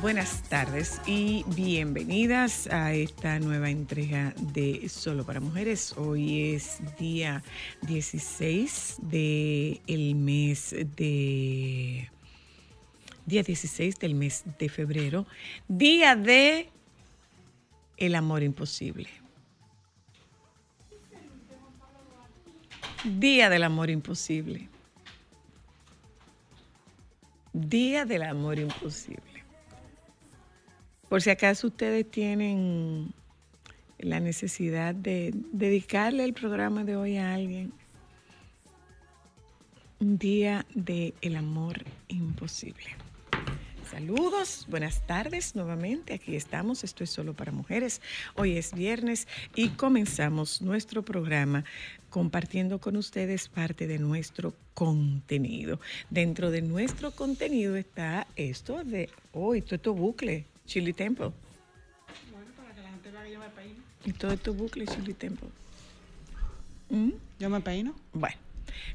Buenas tardes y bienvenidas a esta nueva entrega de Solo para Mujeres. Hoy es día 16 del mes de día 16 del mes de febrero, día de el amor imposible. Día del amor imposible. Día del amor imposible. Por si acaso ustedes tienen la necesidad de dedicarle el programa de hoy a alguien. Un día del el amor imposible. Saludos, buenas tardes nuevamente. Aquí estamos, esto es solo para mujeres. Hoy es viernes y comenzamos nuestro programa compartiendo con ustedes parte de nuestro contenido. Dentro de nuestro contenido está esto de hoy, todo esto bucle, Chili Temple. Y todo esto bucle, Chili Temple. ¿Mm? Yo me peino. Bueno,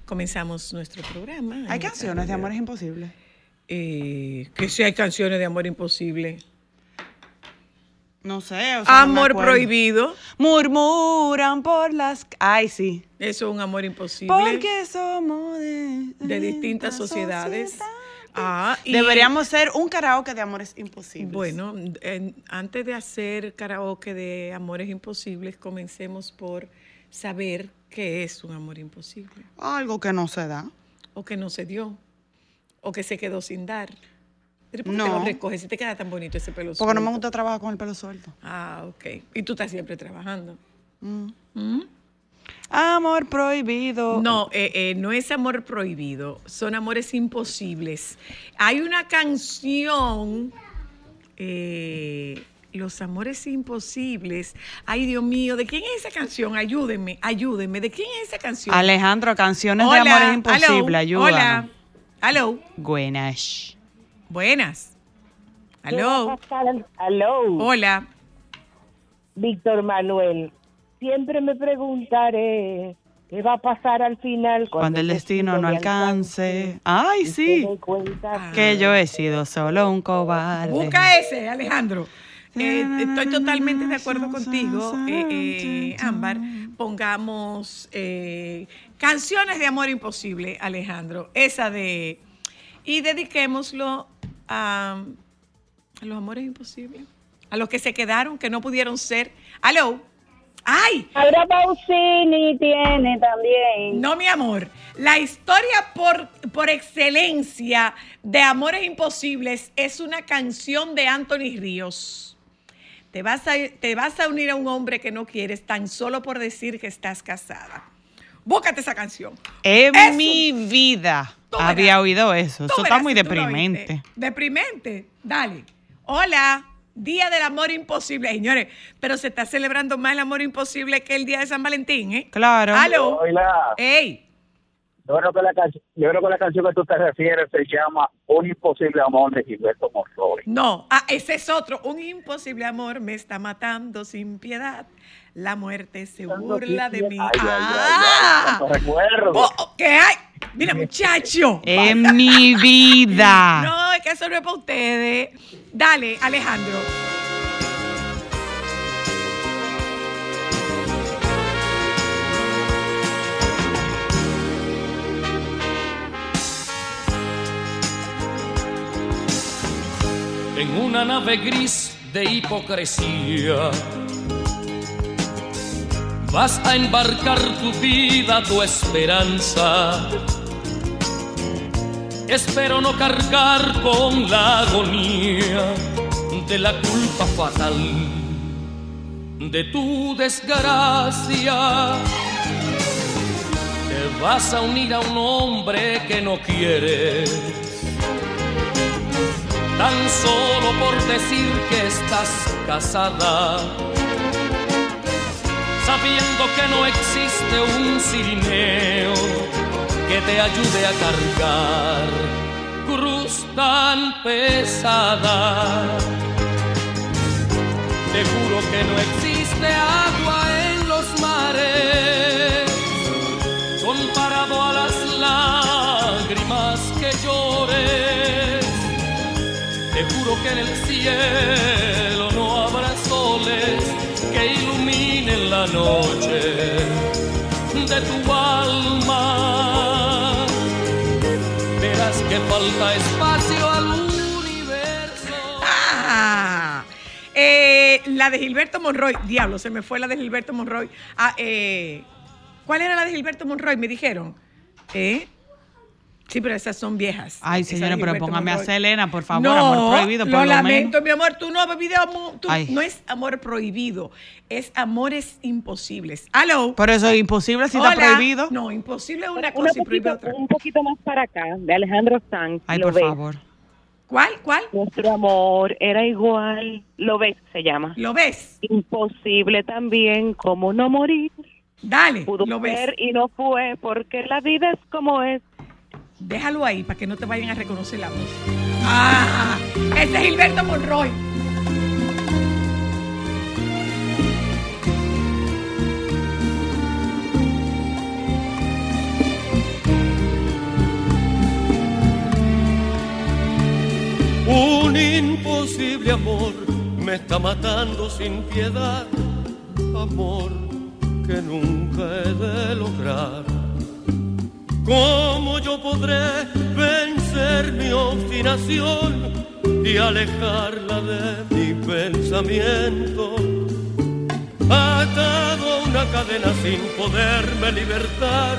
comenzamos nuestro programa. Hay canciones de amores imposibles. Eh, que si hay canciones de amor imposible. No sé. o sea, me amor prohibido. Murmuran por las. Ay, sí. Eso es un amor imposible. Porque somos de, de distintas sociedades. sociedad. Ah, y- Deberíamos ser un karaoke de amores imposibles. Bueno, en- antes de hacer karaoke de amores imposibles, comencemos por saber qué es un amor imposible. Algo que no se da. O que no se dio. O que se quedó sin dar. Pero ¿por qué No. te lo recoges si te queda tan bonito ese pelo Porque no me suelto? gusta trabajar con el pelo suelto. Ah, ok. Y tú estás siempre trabajando. Mm. ¿Mm? Amor prohibido. No, eh, eh, no es amor prohibido, son amores imposibles. Hay una canción, eh, Los amores imposibles. Ay, Dios mío, ¿de quién es esa canción? Ayúdenme, ayúdenme. ¿De quién es esa canción? Alejandro, canciones de amores imposibles. Ayúdanos. Hola, aló, Buenas. buenas. Aló, Aló, hola. Víctor Manuel. Siempre me preguntaré qué va a pasar al final Cuando el destino no alcance. Ay, sí. cuenta Que yo he sido solo un cobarde. Busca ese, Alejandro. Eh, estoy totalmente de acuerdo contigo, eh, eh, Ámbar. Pongamos eh, canciones de amor imposible, Alejandro. Esa de. Y dediquémoslo a, a los amores imposibles. A los que se quedaron, que no pudieron ser. ¡Aló! ¡Ay! Ahora Pausini tiene también. No, mi amor. La historia por, por excelencia de Amores Imposibles es una canción de Anthony Ríos. Te vas, a, te vas a unir a un hombre que no quieres tan solo por decir que estás casada. Búscate esa canción. En Eso. mi vida había oído eso. Eso está muy deprimente. Deprimente. Dale. Hola. Día del amor imposible. Señores, pero se está celebrando más el amor imposible que el día de San Valentín, ¿eh? Claro. Aló. Hola, Ey. yo creo, que la canción, yo creo que la canción que tú te refieres se llama Un imposible amor de Gilberto Monroy. No, ah, ese es otro. Un imposible amor me está matando sin piedad. La muerte se burla de mí. Ay, ay, ay, ah, recuerdo. Oh, ¿Qué hay? Mira, muchacho. En mi vida. No, es que eso no es para ustedes. Dale, Alejandro. en una nave gris de hipocresía. Vas a embarcar tu vida, tu esperanza. Espero no cargar con la agonía de la culpa fatal de tu desgracia. Te vas a unir a un hombre que no quieres tan solo por decir que estás casada, sabiendo que no existe un cirineo que te ayude a cargar cruz tan pesada. Te juro que no existe agua en los mares comparado a las lágrimas que llores. Te juro que en el cielo no habrá soles que iluminen la noche de tu alma. Verás que falta espacio al universo. Ah, eh, la de Gilberto Monroy. Diablo, se me fue la de Gilberto Monroy. Ah, eh, ¿Cuál era la de Gilberto Monroy? Me dijeron. ¿Eh? Sí, pero esas son viejas. Ay, señora, pero póngame a. Selena, por favor. No, amor prohibido, por lo lo, lamento, menos. mi amor. Tú no has bebido amor. tú- no es amor prohibido, es amores imposibles. ¿Aló? Pero eso es imposible si está Hola. prohibido. No, imposible es una cosa y prohibido otra. un poquito más para acá, de Alejandro Sanz. Ay, lo por ves. favor. ¿Cuál? ¿Cuál? Nuestro amor era igual. Lo ves, se llama. ¿Lo ves? Imposible también como no morir. Dale, Pudo lo ves. ser y no fue porque la vida es como es. Déjalo ahí para que no te vayan a reconocer la voz. Ah, ese es Gilberto Monroy. Un imposible amor me está matando sin piedad, amor que nunca he de lograr. ¿Cómo yo podré vencer mi obstinación y alejarla de mi pensamiento? Atado a una cadena sin poderme libertar,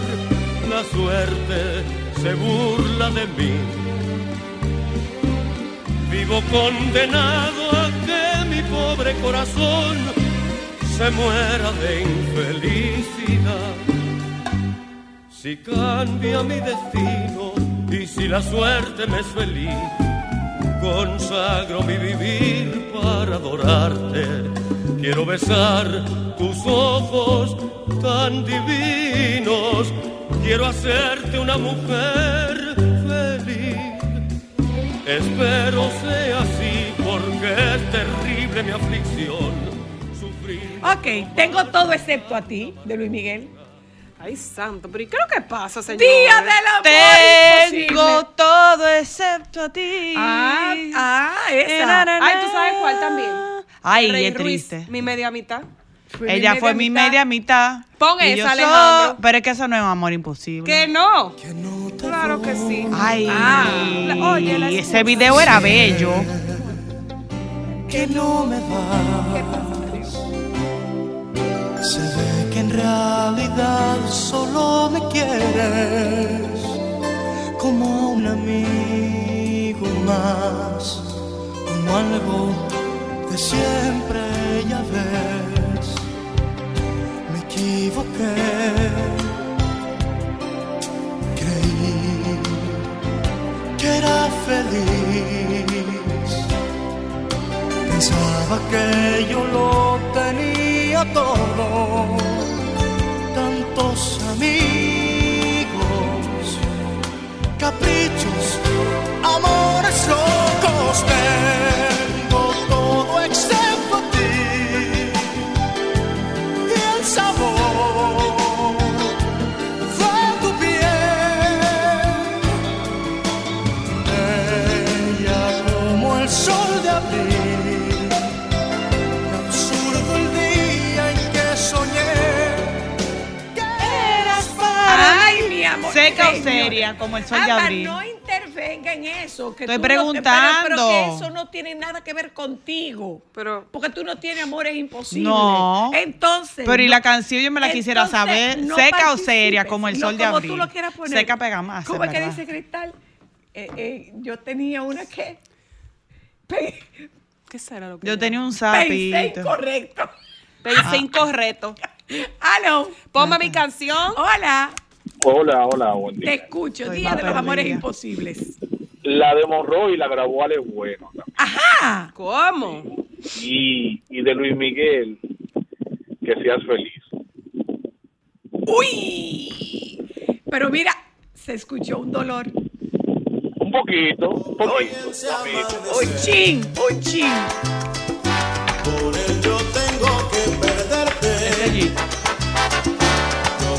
la suerte se burla de mí. Vivo condenado a que mi pobre corazón se muera de infelicidad. Si cambia mi destino y si la suerte me es feliz, consagro mi vivir para adorarte. Quiero besar tus ojos tan divinos, quiero hacerte una mujer feliz. Espero sea así porque es terrible mi aflicción. Sufrir. Ok, tengo todo excepto a ti, de Luis Miguel. Ay, santo, pero ¿y qué es lo que pasa, señor? Día del amor Tengo imposible. todo excepto a ti. Ah, ah, Eh, esa. na, na, Ay, ¿tú sabes cuál también? Ay, Rey es Ruiz, triste. mi media mitad. Ella mi fue mi mitad. media mitad. Pon y esa, yo. Pero es que eso no es amor imposible. Que no. Claro que sí. Ay, Ah, la- oye, la ese video era bello. que no me va. Se ve que en realidad solo me quieres como un amigo más, como algo de siempre, ya ves, me equivoqué. Creí que era feliz, pensaba que yo lo tenía todo, tantos amigos, Seca o seria, como el sol de abril. no intervenga en eso. Que Estoy tú no- pero- preguntando. pero, que eso no tiene nada que ver contigo. Pero, Porque tú no tienes amores imposibles. No. Entonces. Pero y la canción yo me la quisiera entonces, saber. no seca o seria, como el No, sol de como abril. tú lo quieras poner. Seca pega más. ¿Cómo es es que dice Cristal? Eh, eh, yo tenía una que. ¿qué será lo que Yo yo- tenía un Pensé sapito. incorrecto. Pensé incorrecto. Aló. Ponme mi canción. Hola. Hola, hola, buen Te día. escucho. Estoy Día de los amores imposibles. La de Monroy la grabó Ale Bueno también. Ajá. ¿Cómo? y, y de Luis Miguel, que seas feliz. Uy. Pero mira, se escuchó un dolor. Un poquito, un poquito. poquito. Un chin, un chin. Por él yo tengo que perderte.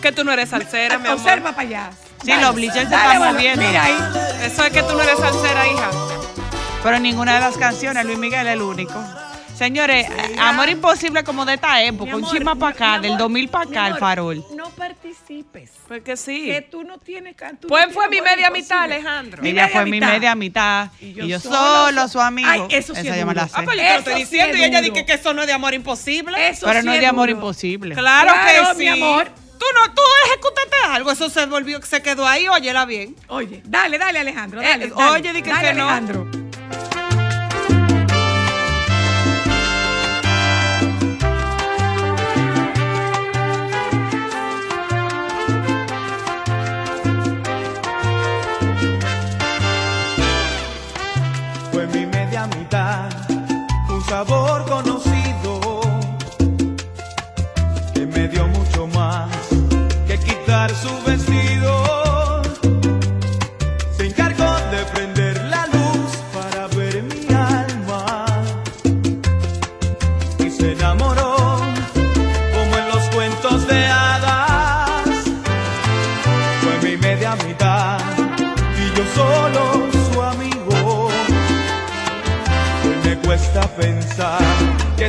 que tú no eres salsera, mi amor. Observa para allá. Sí, los bleachers se están moviendo. Mira ahí. Eso es que tú no eres salsera, hija. Pero ninguna de las canciones, Luis Miguel es el único. Señores, eh, Amor Imposible como de esta época, Mi un amor, chisma para acá, amor, del 2000 para acá, el amor, farol. No participes. Porque sí. Que tú no tienes. can- tú Pues no fue mi amor media mitad. Alejandro. Ella fue mi media mitad. Y Y yo solo, solo, so- su amigo. Ay, eso sí Esa es duro. Ah, pues yo te lo Eso estoy sí diciendo es y ella dice que eso no es de amor imposible. Eso Pero sí no es de amor duro. imposible. Claro, Claro, que sí. mi amor. Tú no, tú ejecutaste algo, eso se volvió, se quedó ahí, óyela bien. Oye, dale, dale, Alejandro. Eh, Dale, oye, dale. di que Dale, que no. Alejandro. Fue mi media mitad, un sabor conocido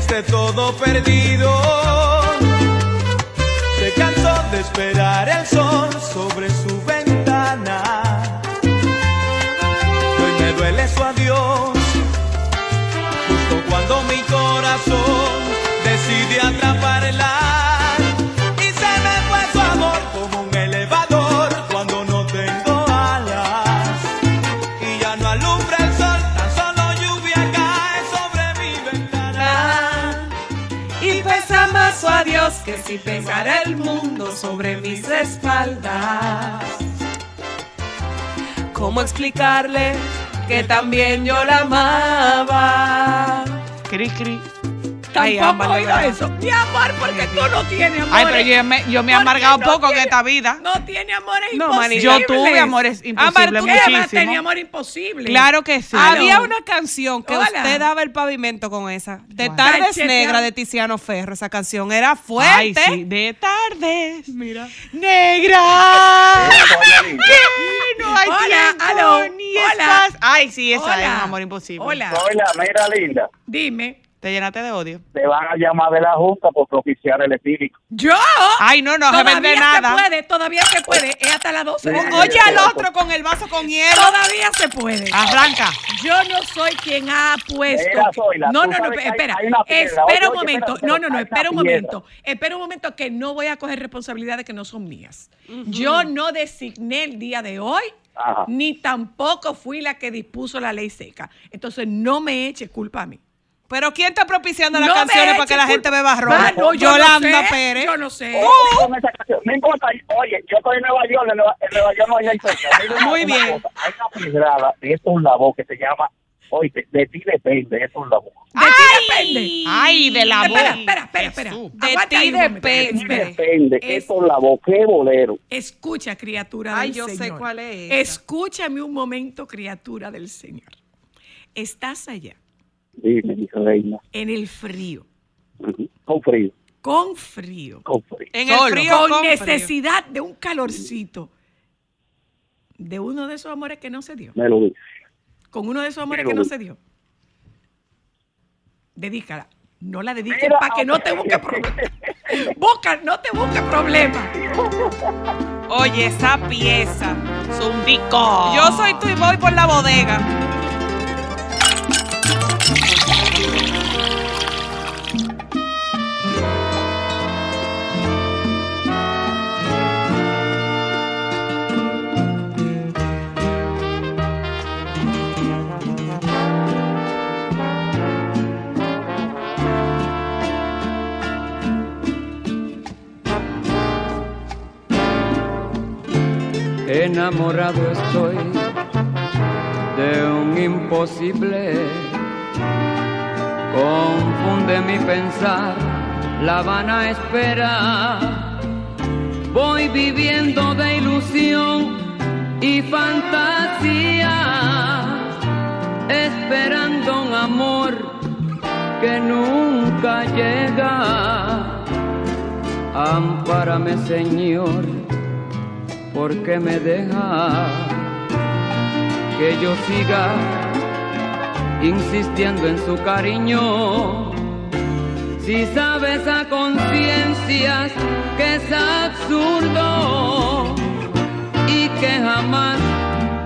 esté todo perdido. Se cansó de esperar el sol el mundo sobre mis espaldas. ¿Cómo explicarle que también yo la amaba? Cri, cri. Ay, Tampoco he de oído eso. Mi amor, porque tú no tienes amor. Ay, pero yo me, yo me he amargado no poco en esta vida. No tiene amores No, imposibles. manita. Yo tuve amores imposibles tú ¿Qué más muchísimo. tenía amor imposible? Claro que sí. Había una canción que Hola. usted daba el pavimento con esa. De. Tardes. Negras de Tiziano Ferro. Esa canción era Ay, fuerte. sí, de tardes. Mira. Negra. que no hay Hola, tiempo ni hola. estás. Ay, sí, esa Hola. es un amor imposible. Hola. Hola, mira, linda. Dime. Te llenaste de odio. Te van a llamar de la Junta por propiciar el etílico. ¿Yo? Ay, no, no se todavía vende se nada. puede, todavía se puede. Es hasta las 12 de la Sí. Oye al otro con el vaso con hielo. Todavía se puede. Arranca. Yo no soy quien ha puesto. Zoila, no, tú no, no, hay- espera. hay una piedra. Espera un momento. espera, no, no, no, espera un momento. Espera un momento que no voy a coger responsabilidades que no son mías. Yo no designé el día de hoy. Ajá. Ni tampoco fui la que dispuso la ley seca. Entonces no me eche culpa a mí. Pero ¿quién está propiciando las No canciones para que la gente beba ron? Ah, no, yo no Yolanda sé, Pérez. Yo no sé. Con esa canción. No importa, oye, yo estoy en Nueva York, en Nueva, en Nueva York no hay una- Muy una bien. cosa, Hay una pedrada de esto un labo que se llama, oye, de, de ti depende, esto es un labo. De ti depende. Ay, de la voz. espera, espera, espera. De ti depende. De ti depende, Es- esto es un labo, qué bolero. Escucha, criatura Ay, del yo sé Señor. cuál es. Escúchame un momento, criatura del Señor. Estás allá, Reina. en el frío. Con frío, con frío, con frío. En el Solo. frío con con frío. necesidad de un calorcito, de uno de esos amores que no se dio, Me lo dice. con uno de esos amores que no se dio. Dedícala. No la dediques para que no te busque problemas. Busca, no te busque problemas. Oye, esa pieza. Zumbico. Yo soy tú y voy por la bodega. Enamorado estoy de un imposible. Confunde mi pensar, la vana espera. Voy viviendo de ilusión y fantasía, esperando un amor que nunca llega. Ampárame, Señor ¿por qué me deja que yo siga insistiendo en su cariño? Si sabes a conciencias que es absurdo y que jamás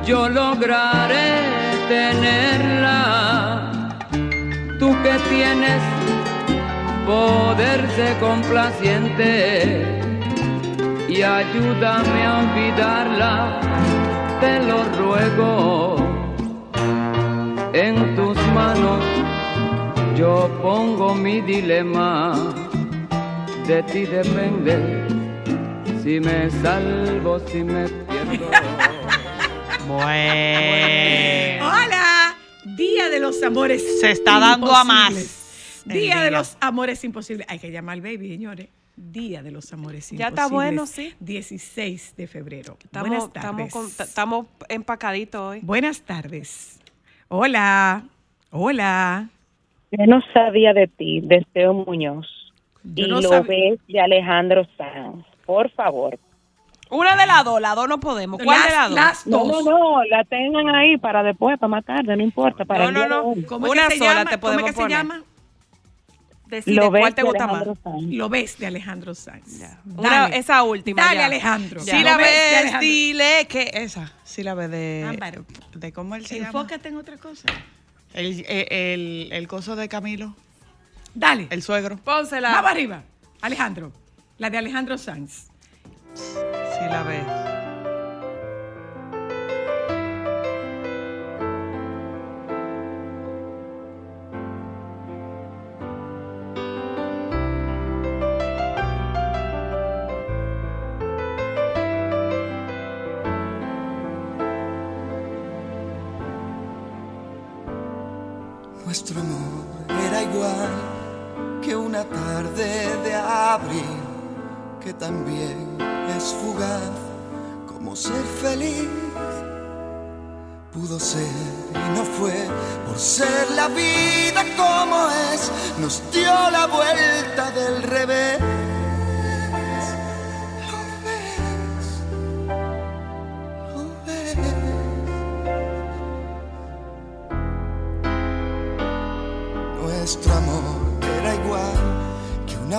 yo lograré tenerla, tú que tienes poder de complaciente y ayúdame a olvidarla, te lo ruego. En tus manos yo pongo mi dilema, de ti depende si me salvo, si me pierdo. Bueno. Hola, Día de los Amores. Se está dando a más. Día de los Amores Imposibles. Hay que llamar al baby, señores. Día de los Amores Ya está bueno, sí. 16 de febrero. Estamos, Buenas tardes. estamos empacaditos hoy. Buenas tardes. Hola. Hola. Yo no sabía de ti, de Teo Muñoz. Yo y no lo sab- ves de Alejandro Sanz. Por favor. Una de las dos, las dos no podemos. ¿Cuál de las dos? Las No, dos. no, no, la tengan ahí para después, para más tarde, no importa. Para No, no, no. ¿Cómo Una que se sola llama? te ¿Cómo podemos que se llama? Decide, Lo ves ¿cuál te de gusta Alejandro más? Sanz. Lo ves de Alejandro Sanz. Una- esa última. Dale, ya. Alejandro. Si la ves dile que esa. Si la ves de. Ámbaro. de cómo él se llama. Enfócate en otra cosa. El, el, el, el coso de Camilo. Dale. El suegro. Pónsela. Vamos arriba. Alejandro. La de Alejandro Sanz. Si la ves. Tarde de abril que también es fugaz como ser feliz pudo ser y no fue por ser la vida como es nos dio la vuelta del revés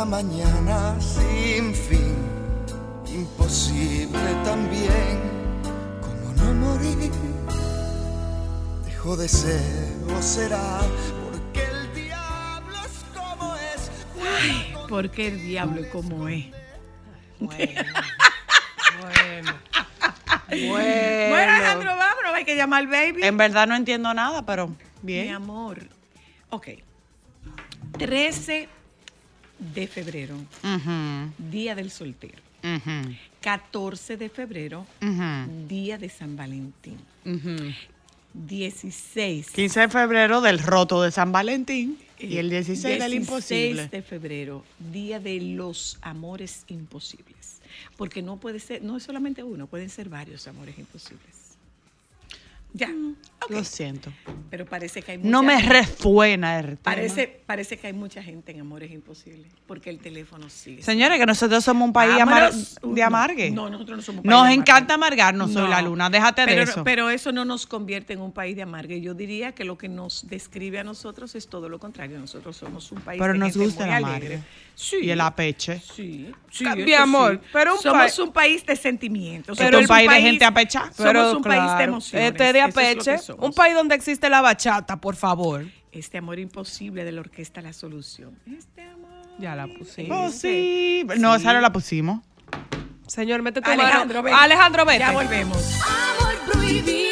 mañana sin fin, imposible también como no morir. Dejó de ser o será porque el diablo es como es. Ay, porque el diablo es como es. Bueno. Bueno, Alejandro, vámonos, hay que llamar al baby. En verdad no entiendo nada, pero Mi bien. amor. Ok. 13 de febrero, Día del Soltero. ujú, 14 de febrero, Día de San Valentín. ujú. 16. 15 de febrero del roto de San Valentín y el 16 del 16 imposible. de febrero, Día de los Amores Imposibles. Porque no puede ser, no es solamente uno, pueden ser varios amores imposibles. Ya, ok. Lo siento. Pero parece que hay mucha No me gente- resuena el tema. Parece, parece que hay mucha gente en Amores Imposibles, porque el teléfono sigue. Señores, que nosotros somos un país amar- de amargue. No, nosotros no somos un país Nos de encanta amargarnos, soy No. la luna. Déjate pero, de eso. Pero eso no nos convierte en un país de amargue. Yo diría que lo que nos describe a nosotros es todo lo contrario. Nosotros somos un país Pero de nos gente gusta muy el amargue. Sí. Y el apeche. Sí, sí, mi amor, sí. pero un somos pa- un país de sentimientos. Pero somos un país de gente apecha. Somos un país de claro, emociones. Este de somos. un país donde existe la bachata, por favor. Este amor imposible de la orquesta La Solución. Este amor. Ya la pusimos. Posible. No, esa no la pusimos. Señor, mete tu Alejandro, mano. ven. Alejandro, vete. Ya volvemos. Amor prohibido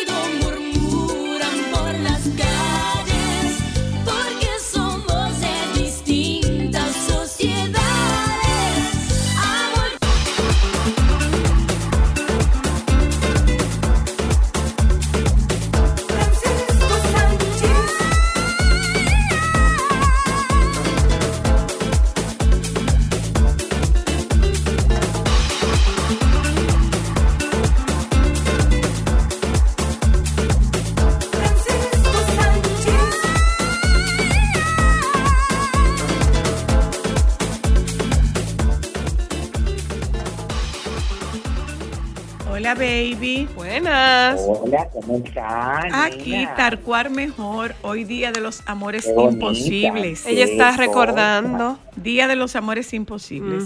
baby. Buenas. Hola, ¿cómo están? Aquí? Tarcuar Mejor, hoy Día de los Amores Qué. Imposibles. Ella está recordando. Día de los Amores Imposibles.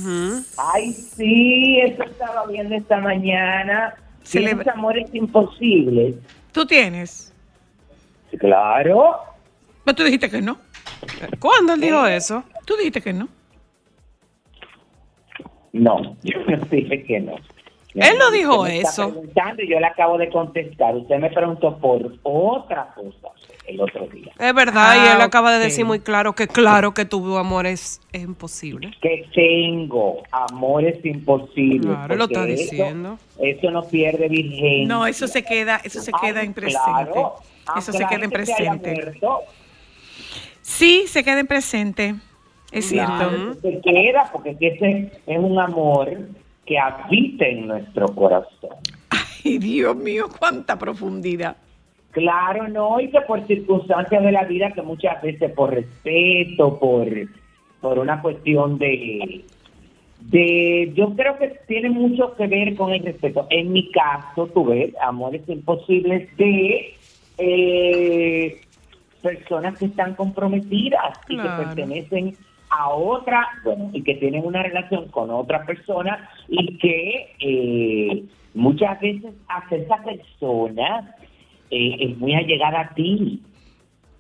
Ay, sí, eso estaba viendo esta mañana. Celebra- ¿Tienes amores imposibles? ¿Tú tienes? Claro. Pero tú dijiste que no. ¿Cuándo él dijo eso? Tú dijiste que no. No, yo no dije que no. Él no Usted dijo me está eso. preguntando y yo le acabo de contestar. Usted me preguntó por otra cosa el otro día. Es verdad, y Ah, él acaba de decir muy claro que claro que tuvo amores es imposible. Que tengo amores imposibles. Claro, lo está eso- diciendo. Eso, no pierde virgen. No, eso se queda, eso se queda en presente. Claro, Eso se queda en presente. Sí, se queda en presente. Es Claro, cierto. se queda porque ese es un amor que habita en nuestro corazón. Ay, Dios mío, cuánta profundidad. Claro, no, y que por circunstancias de la vida que muchas veces por respeto, por, por una cuestión de, de, yo creo que tiene mucho que ver con el respeto. En mi caso, tú ves, amores imposibles de eh, personas que están comprometidas y que pertenecen a otra, bueno, y que tienen una relación con otra persona y que eh, muchas veces hasta esa persona eh, es muy allegada a ti.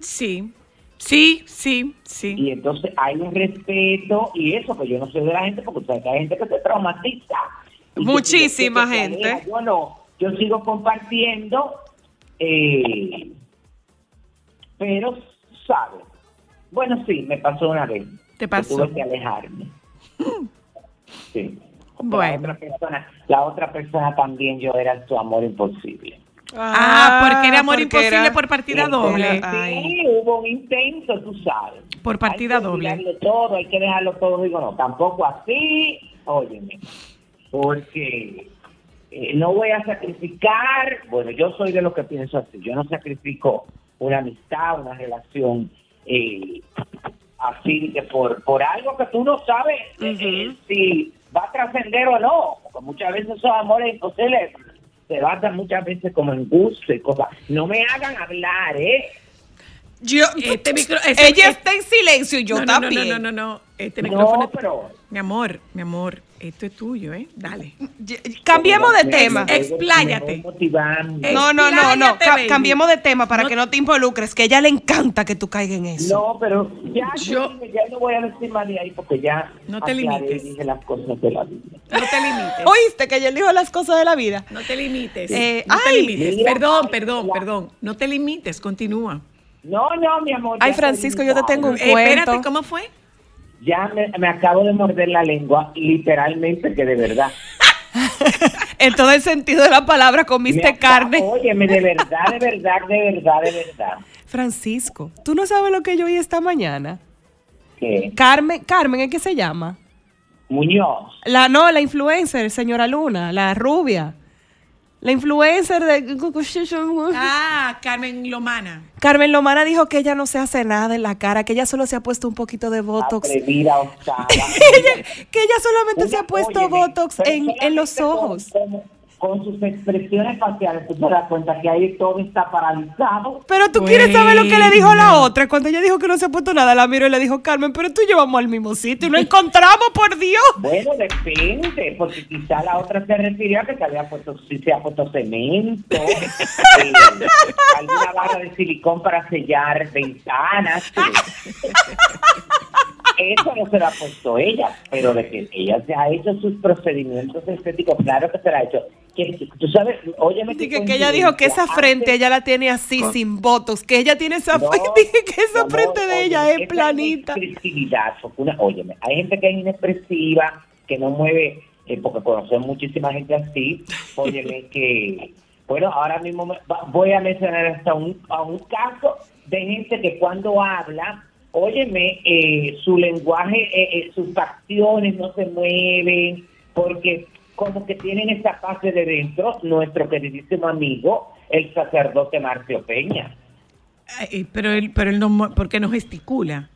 Sí, sí, sí, sí. Y entonces hay un respeto y eso, que yo no soy de la gente, porque sabes que hay gente que se traumatiza. Que Muchísima que gente. aleja. Yo no, yo sigo compartiendo, eh, pero, ¿sabes? Bueno, sí, me pasó una vez. ¿Te pasó? Tuve que alejarme. Sí. Bueno. La otra, persona, la otra persona también yo era su amor imposible. Ah, porque era amor porque imposible era- por partida doble. Sí, Ay. hubo un intento, tú sabes. Por partida hay que doble. todo, hay que dejarlo todo. Digo, no, tampoco así, óyeme, porque eh, no voy a sacrificar, bueno, yo soy de lo que pienso así, yo no sacrifico una amistad, una relación eh, así que por, por algo que tú no sabes eh, eh, si va a trascender o no, porque muchas veces esos amores imposibles se basan muchas veces como en gusto y cosas. No me hagan hablar, ¿eh? Yo, Este micro- ese- ella este- está en silencio y yo no, también. No, no, no, no. Este No, micrófono. pero- Mi amor, mi amor, esto es tuyo, ¿eh? Dale. Cambiemos de tema. Expláyate. No, no, no, no. Ca- cambiemos de tema para que no te involucres, que a ella le encanta que tú caigas en eso. No, pero ya, yo, ya no voy a decir más de ahí porque ya No te limites. dije las cosas de la vida. No te limites. ¿Oíste que ella dijo las cosas de la vida? No te limites. Eh, no te ay. limites. Mira. perdón, perdón, perdón. No te limites, continúa. No, no, mi amor. Ay, Francisco, yo te tengo un limitado. cuento. espérate, ¿cómo fue? Ya me, me acabo de morder la lengua, literalmente, que de verdad. En todo el sentido de la palabra, comiste Me carne. Óyeme, de verdad, de verdad, de verdad, de verdad. Francisco, ¿tú no sabes lo que yo oí esta mañana? ¿Qué? Carmen, Carmen, ¿es que se llama? Muñoz. La no, la influencer, señora Luna, la rubia. La influencer de Ah, Carmen Lomana. Carmen Lomana dijo que ella no se hace nada en la cara, que ella solo se ha puesto un poquito de botox. Atrevida, que ella solamente se ha puesto óyeme, botox en, en los con- ojos. con- Con sus expresiones faciales, tú te das cuenta que ahí todo está paralizado. Pero tú quieres saber lo que le dijo la otra. Cuando ella dijo que no se ha puesto nada, la miró y le dijo, Carmen, pero tú llevamos al mismo sitio y lo encontramos, por Dios. Bueno, depende, porque quizá la otra se refirió a que se había puesto, si se ha puesto cemento, eh, alguna barra de silicón para sellar ventanas. Eso no se lo ha puesto ella, pero de que ella se ha hecho sus procedimientos estéticos, claro que se lo ha hecho. Que, tú sabes, óyeme. Dije que ella dijo que esa frente ella la tiene así, sin botox, que ella tiene esa No, Dije que esa mi frente de ella es planita. inexpresividad, porque una, óyeme, hay gente que es inexpresiva, que no mueve, eh, porque conocemos muchísima gente así, óyeme, que, bueno, ahora mismo me- voy a mencionar hasta un, a un caso de gente que cuando habla, óyeme, eh, su lenguaje, eh, eh, sus facciones no se mueven, porque como que tienen esa parte de dentro, nuestro queridísimo amigo, el sacerdote Marcio Peña. Ay, pero él, pero él no, porque no gesticula.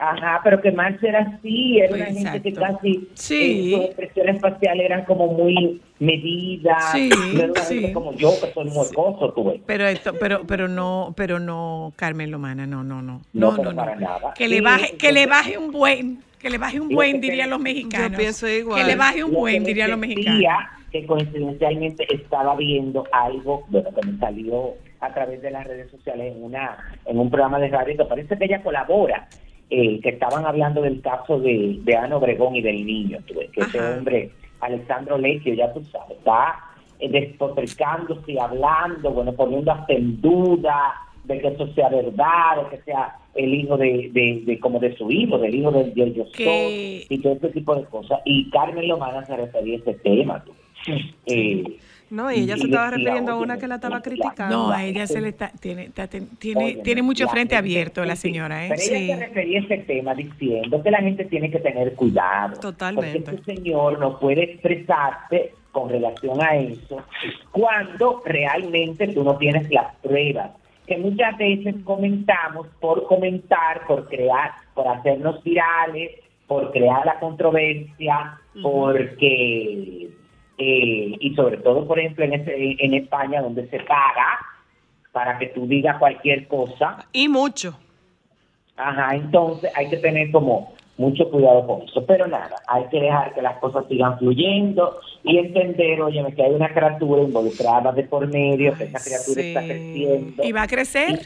Ajá, pero que Marx era así, era una Pues, gente que casi Sí. eh, sus expresiones faciales eran como muy medidas, Sí, no era una sí. gente como yo, que soy muecoso, tú ves. Pero esto, pero, pero no, pero no, Carmen Lomana, no, no, no. No, No, pero no, para no. nada. Que le baje, que le baje un buen, que le baje un buen, dirían los yo mexicanos. pienso igual. Que le baje un buen, dirían los me mexicanos. que coincidencialmente estaba viendo algo, bueno, que me salió a través de las redes sociales en una en un programa de radio que parece que ella colabora, eh, que estaban hablando del caso de, de Ana Obregón y del niño, que ese Ajá. hombre, Alexandro Lecchio, ya tú sabes, está eh, despotricándose hablando, bueno, poniendo hasta en duda de que eso sea verdad, de que sea el hijo de, de, de como de su hijo, del hijo del de, yo Que- y todo ese tipo de cosas. Y Carmen Lomana se refería a ese tema. tú. Eh, No, y ella se estaba refiriendo a una que la estaba la- criticando. No, a ella se le está, tiene, está- tiene, tiene mucho la frente abierto la señora, ¿eh? Pero ella se refería a ese tema diciendo que la gente tiene que tener cuidado. Totalmente. Porque este señor no puede expresarse con relación a eso cuando realmente tú no tienes las pruebas. Que muchas veces comentamos por comentar, por crear, por hacernos virales, por crear la controversia, porque eh, y sobre todo, por ejemplo, en, ese- en España, donde se paga para que tú digas cualquier cosa. Y mucho. Ajá, entonces hay que tener como mucho cuidado con eso. Pero nada, hay que dejar que las cosas sigan fluyendo y entender, oye, que hay una criatura involucrada de por medio, que esa criatura está creciendo. Y va a crecer.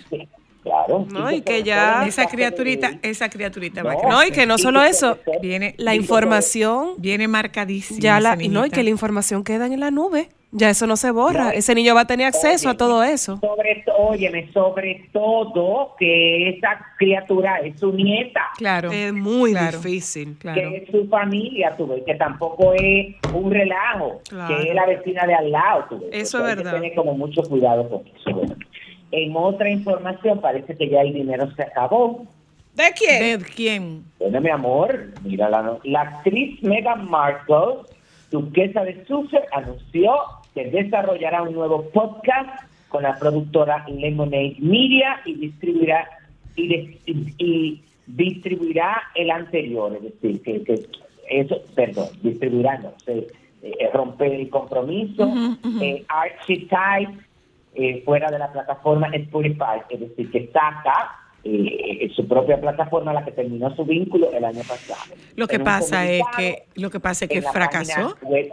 Claro. No, y que ya- Esa criaturita, esa criaturita va a No, crecer. No, y que no solo eso, viene la información viene marcadísima. ya la y no y que la información queda en la nube. Ya eso no se borra. No, Ese niño va a tener acceso a todo eso. Sobre, óyeme, sobre todo que esa criatura es su nieta. Claro. Es muy Claro. difícil. que es su familia, tú ves, que tampoco es un relajo, Claro. que es la vecina de al lado, tú ves. Eso Porque es hay verdad. que tener como mucho cuidado con eso. Bueno, en otra información parece que ya el dinero se acabó ¿De quién? ¿De quién? Bueno, mi amor, mira, la, la actriz Meghan Markle, duquesa de Sussex, anunció que desarrollará un nuevo podcast con la productora Lemonade Media y distribuirá y, de- y- y distribuirá el anterior, es decir, que, que eso, perdón, distribuirá, no sé, eh, romper el compromiso, ujú. eh, Archetype, eh, fuera de la plataforma Spotify, es decir, que saca eh, su propia plataforma, la que terminó su vínculo el año pasado. Lo que En pasa es que lo que pasa es que fracasó. web-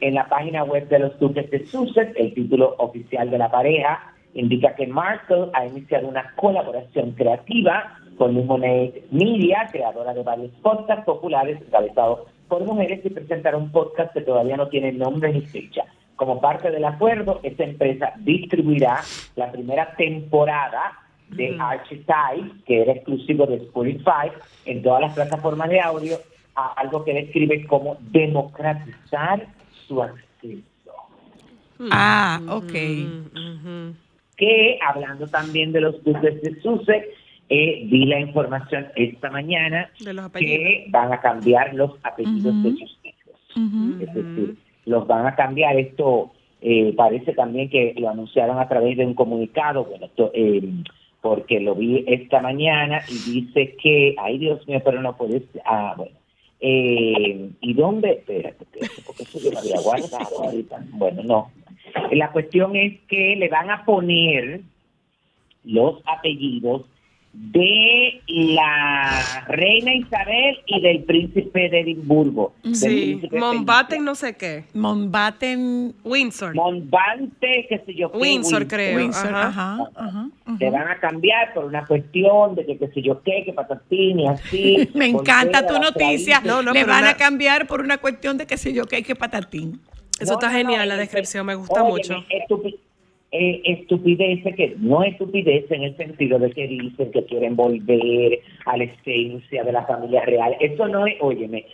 en la página web de los Duques de Sussex, el título oficial de la pareja indica que Markle ha iniciado una colaboración creativa con Lemonade Media, creadora de varios podcasts populares encabezados por mujeres, y presentará un podcast que todavía no tiene nombre ni fecha. Como parte del acuerdo, esta empresa distribuirá la primera temporada de Archetype, que era exclusivo de Spotify, en todas las plataformas de audio, a algo que describe como democratizar su acceso. Ah, ok. Que, hablando también de los duques de Sussex, eh, vi la información esta mañana De los que van a cambiar los apellidos de sus hijos. Es decir, los van a cambiar. Esto eh, parece también que lo anunciaron a través de un comunicado, bueno, to- eh, porque lo vi esta mañana y dice que, ay Dios mío, pero no puede ser. Ah, bueno. Eh, ¿Y dónde? Espérate, espérate, porque eso yo lo había guardado ahorita. Bueno, no. La cuestión es que le van a poner los apellidos de la reina Isabel y del príncipe de Edimburgo. Sí, Mountbatten no sé qué. Mountbatten. Windsor. Monbante, qué sé yo qué. Windsor, creo. Windsor, Ajá. ajá, Le van a cambiar por una cuestión de que qué sé yo qué, que patatín y así. Me encanta tu noticia. raíces. Le van a cambiar por una cuestión de que sé yo qué, que patatín. Eso está genial, la descripción, me gusta Óyeme, mucho. estupi- eh, estupideces que no estupidez en el sentido de que dicen que quieren volver a la esencia de la familia real. Eso no es, óyeme,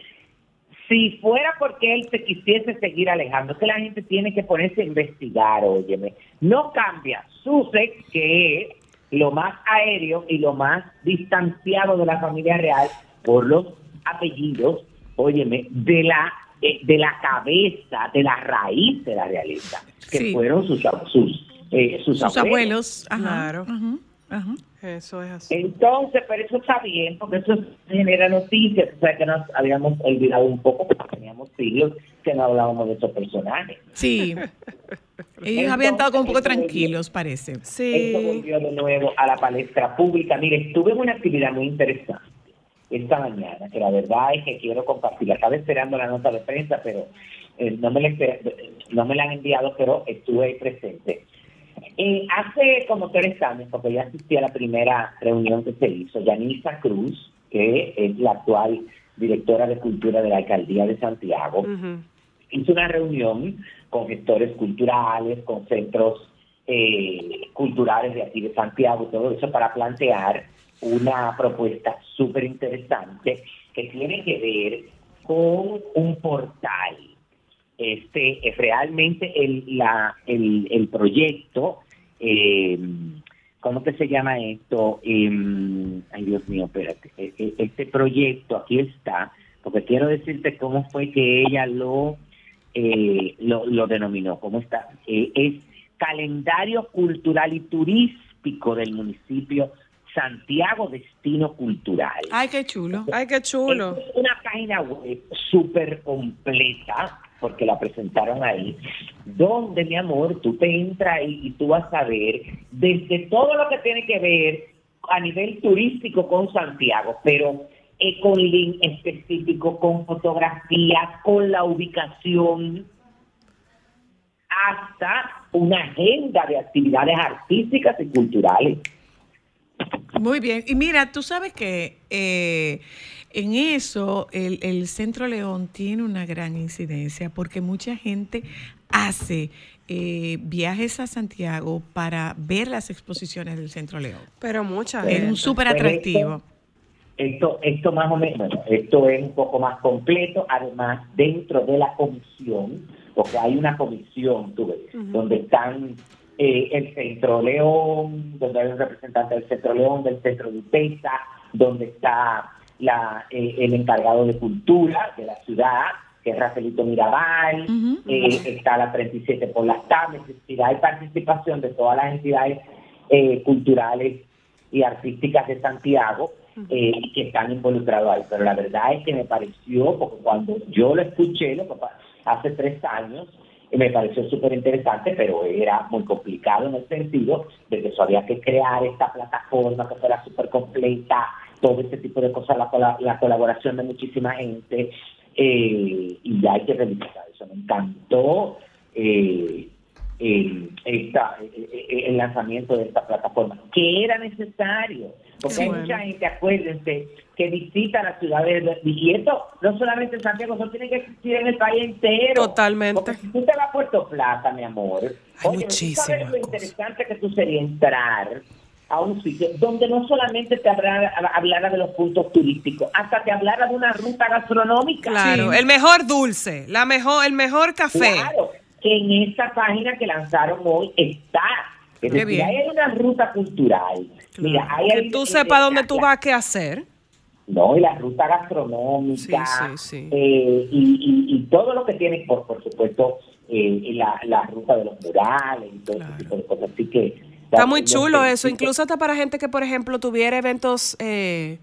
si fuera porque él se quisiese seguir alejando, que la gente tiene que ponerse a investigar, óyeme. No cambia Sussex, que es lo más aéreo y lo más distanciado de la familia real, por los apellidos, óyeme, de la eh, de la cabeza, de la raíz de la realeza, que Sí. fueron sus sus, eh, sus, Sus abuelos. abuelos. Ajá. Ajá, ajá. Eso es así. Entonces, pero eso está bien, porque eso genera noticias. O sea, que nos habíamos olvidado un poco, porque teníamos siglos que no hablábamos de esos personajes. Sí. Ellos habían estado como un poco tranquilos, parece. Esto volvió de nuevo a la palestra pública. Mire, estuve en una actividad muy interesante esta mañana, que la verdad es que quiero compartirla. Estaba esperando la nota de prensa, pero eh, no, me la esper- no me la han enviado, pero estuve ahí presente. Hace como tres años, porque ya asistí a la primera reunión que se hizo, Yanisa Cruz, que es la actual directora de cultura de la alcaldía de Santiago, hizo una reunión con gestores culturales, con centros eh, culturales de aquí de Santiago y todo eso para plantear una propuesta súper interesante que tiene que ver con un portal. Este, es realmente el, la, el, el proyecto, eh, ¿cómo que se llama esto? Em, ay, Dios mío, espérate. E- e- Este proyecto, aquí está, porque quiero decirte cómo fue que ella lo, eh, lo, lo denominó, cómo está. Eh, es calendario cultural y turístico del municipio Santiago Destino Cultural. Ay, qué chulo. Ay, qué chulo. Es una página web súper completa, porque la presentaron ahí, donde, mi amor, tú te entras ahí y tú vas a ver desde todo lo que tiene que ver a nivel turístico con Santiago, pero eh, con link específico, con fotografía, con la ubicación, hasta una agenda de actividades artísticas y culturales. Muy bien. Y mira, tú sabes que eh, en eso el, el Centro León tiene una gran incidencia porque mucha gente hace eh, viajes a Santiago para ver las exposiciones del Centro León. Pero mucha Es gente. un súper atractivo. Esto, esto más o menos, bueno, esto es un poco más completo, además dentro de la comisión, porque hay una comisión, tú ves, donde están eh, el Centro León, donde hay un representante del Centro León, del Centro de UTESA, donde está la, eh, el encargado de cultura de la ciudad, que es Rafaelito Mirabal, eh, está la 37 por las tablas, es decir, hay participación de todas las entidades eh, culturales y artísticas de Santiago eh, que están involucrados ahí. Pero la verdad es que me pareció, porque cuando yo lo escuché, lo que hace tres años, me pareció súper interesante, pero era muy complicado en el sentido de que eso había que crear esta plataforma que fuera súper completa, todo este tipo de cosas, la, la colaboración de muchísima gente, eh, y ya hay que revisar eso. Me encantó eh, eh, esta, el lanzamiento de esta plataforma, que era necesario, porque hay bueno. mucha gente, acuérdense, que visita las ciudades, de- y esto no solamente en Santiago, eso tiene que existir en el país entero. Totalmente. Si tú te vas a Puerto Plata, mi amor, oye, tú sabes lo interesante que tú sería entrar a un sitio donde no solamente te hablara, hablara de los puntos turísticos, hasta te hablara de una ruta gastronómica. Claro, el mejor dulce, la mejor, el mejor café. Claro, que en esta página que lanzaron hoy está. Es Qué decir, bien. hay una ruta cultural. Mira, hay Que tú sepas dónde tú vas, qué hacer. No, y la ruta gastronómica. Sí, sí, sí. eh, y, y- y todo lo que tiene, por, por supuesto, eh, la, la ruta de los murales y todo ese tipo de cosas. Así que. Está muy chulo eso, incluso hasta para gente que, por ejemplo, tuviera eventos eh,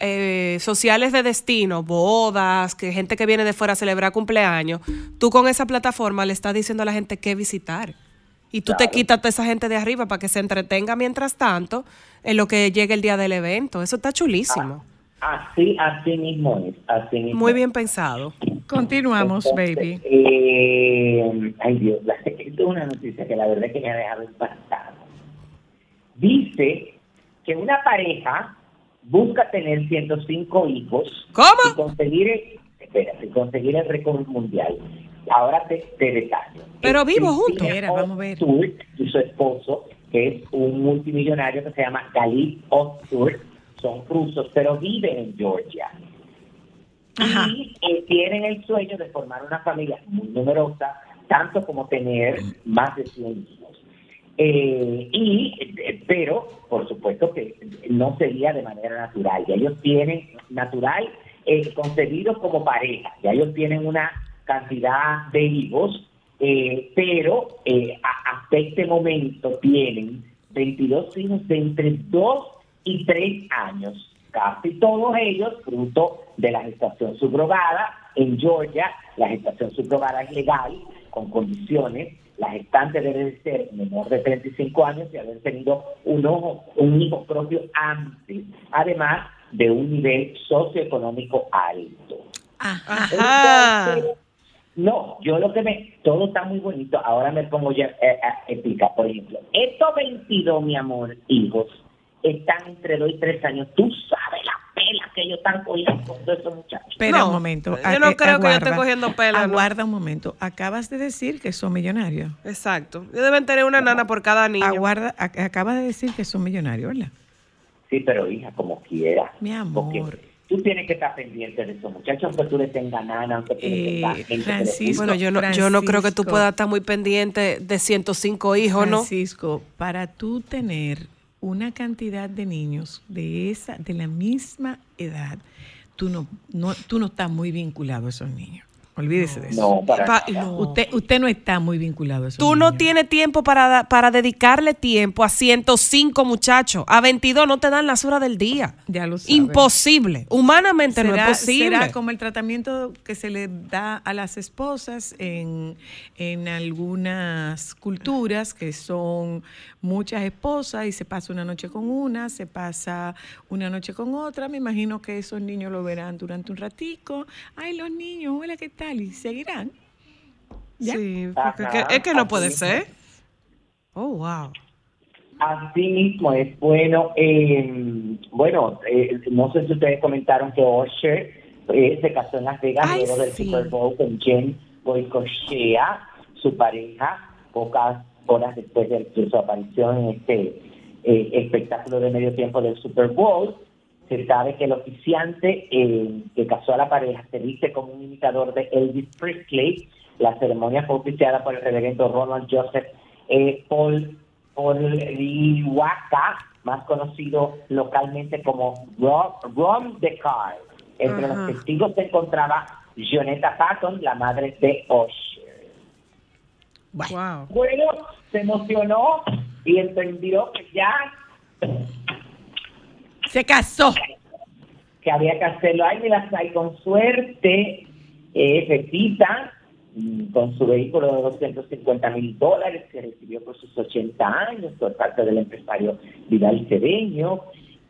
eh, sociales de destino, bodas, que gente que viene de fuera a celebrar cumpleaños, tú con esa plataforma le estás diciendo a la gente qué visitar. Y tú te quitas a esa gente de arriba para que se entretenga mientras tanto en lo que llegue el día del evento. Eso está chulísimo. Así, así mismo es. Así mismo Muy bien pensado. Continuamos, Entonces, baby. eh, ay Dios, la- esto es una noticia que la verdad es que me ha dejado impactado. Dice que una pareja busca tener 105 hijos ¿Cómo? y conseguir el, espérate, conseguir el récord mundial. Ahora te, te detallo. Pero vivo juntos. Vamos a ver. Osturt y su esposo, que es un multimillonario que se llama Galip Osturt, son rusos, pero viven en Georgia. Y eh, tienen el sueño de formar una familia muy numerosa, tanto como tener más de 100 hijos. Eh, y, eh, pero, por supuesto que no sería de manera natural. Ya ellos tienen natural eh, concebidos como pareja. Ya ellos tienen una cantidad de hijos, eh, pero eh, a- hasta este momento tienen 22 hijos de entre 2 y 3 años. Casi todos ellos fruto de la gestación subrogada. En Georgia, la gestación subrogada es legal, con condiciones. La gestante debe de ser menor de 35 años y haber tenido un, ojo, un hijo propio antes, además de un nivel socioeconómico alto. Ajá. Entonces, no, yo lo que me, todo está muy bonito, ahora me pongo ya eh, a explicar, por ejemplo, estos 22, mi amor, hijos, están entre 2 y 3 años, tú sabes la pela que ellos están cogiendo con todos esos muchachos. Espera No, un momento. yo no eh, creo que yo esté aguarda. cogiendo pela, ¿no? Aguarda un momento. Acabas de decir que son millonarios. Exacto. Ellos deben tener una nana por cada niño. Aguarda, ac- acabas de decir que son millonarios, ¿verdad? Sí, pero hija, como quiera. Mi amor. Porque tú tienes que estar pendiente de esos muchachos, aunque tú le tengas nana, aunque tú le tengas gente Francisco, Bueno, yo no, yo no creo que tú puedas estar muy pendiente de 105 hijos, ¿no? Francisco, para tú tener una cantidad de niños de esa, de la misma edad, tú no, no, tú no estás muy vinculado a esos niños. Olvídese de eso. No, para Pa- nada. no. Usted, usted no está muy vinculado a esos Tú no niños. tienes tiempo para, para dedicarle tiempo a 105 muchachos. A 22 no te dan las horas del día. Ya lo sabe. Imposible. Humanamente no es Será- posible. Será como el tratamiento que se le da a las esposas en, en algunas culturas, que son muchas esposas y se pasa una noche con una, se pasa una noche con otra. Me imagino que esos niños lo verán durante un ratico. Ay, los niños, hola, ¿qué tal? Y seguirán. ¿Ya? Sí, Ajá, porque es que, es que no puede mismo. ser. Oh, wow. Así mismo es bueno. eh, bueno, eh, no sé si ustedes comentaron que Usher eh, se casó en Las Vegas Ay, luego del sí. Super Bowl con Jen Goicoechea, su pareja, pocas horas después de, de su aparición en este eh, espectáculo de medio tiempo del Super Bowl. Se sabe que el oficiante eh, que casó a la pareja se viste como un imitador de Elvis Presley. La ceremonia fue oficiada por el reverendo Ronald Joseph eh, Paul Lihuaca, más conocido localmente como Rom, Rom the Car. Entre Ajá. los testigos se encontraba Jonetta Patton, la madre de Usher. Wow. Bueno, se emocionó y entendió que ya Se casó. que había que hacerlo. Ay, mira, ay, con suerte, eh, Pepita, mm, con su vehículo de 250 mil dólares que recibió por sus 80 años por parte del empresario Vidal Cedeño.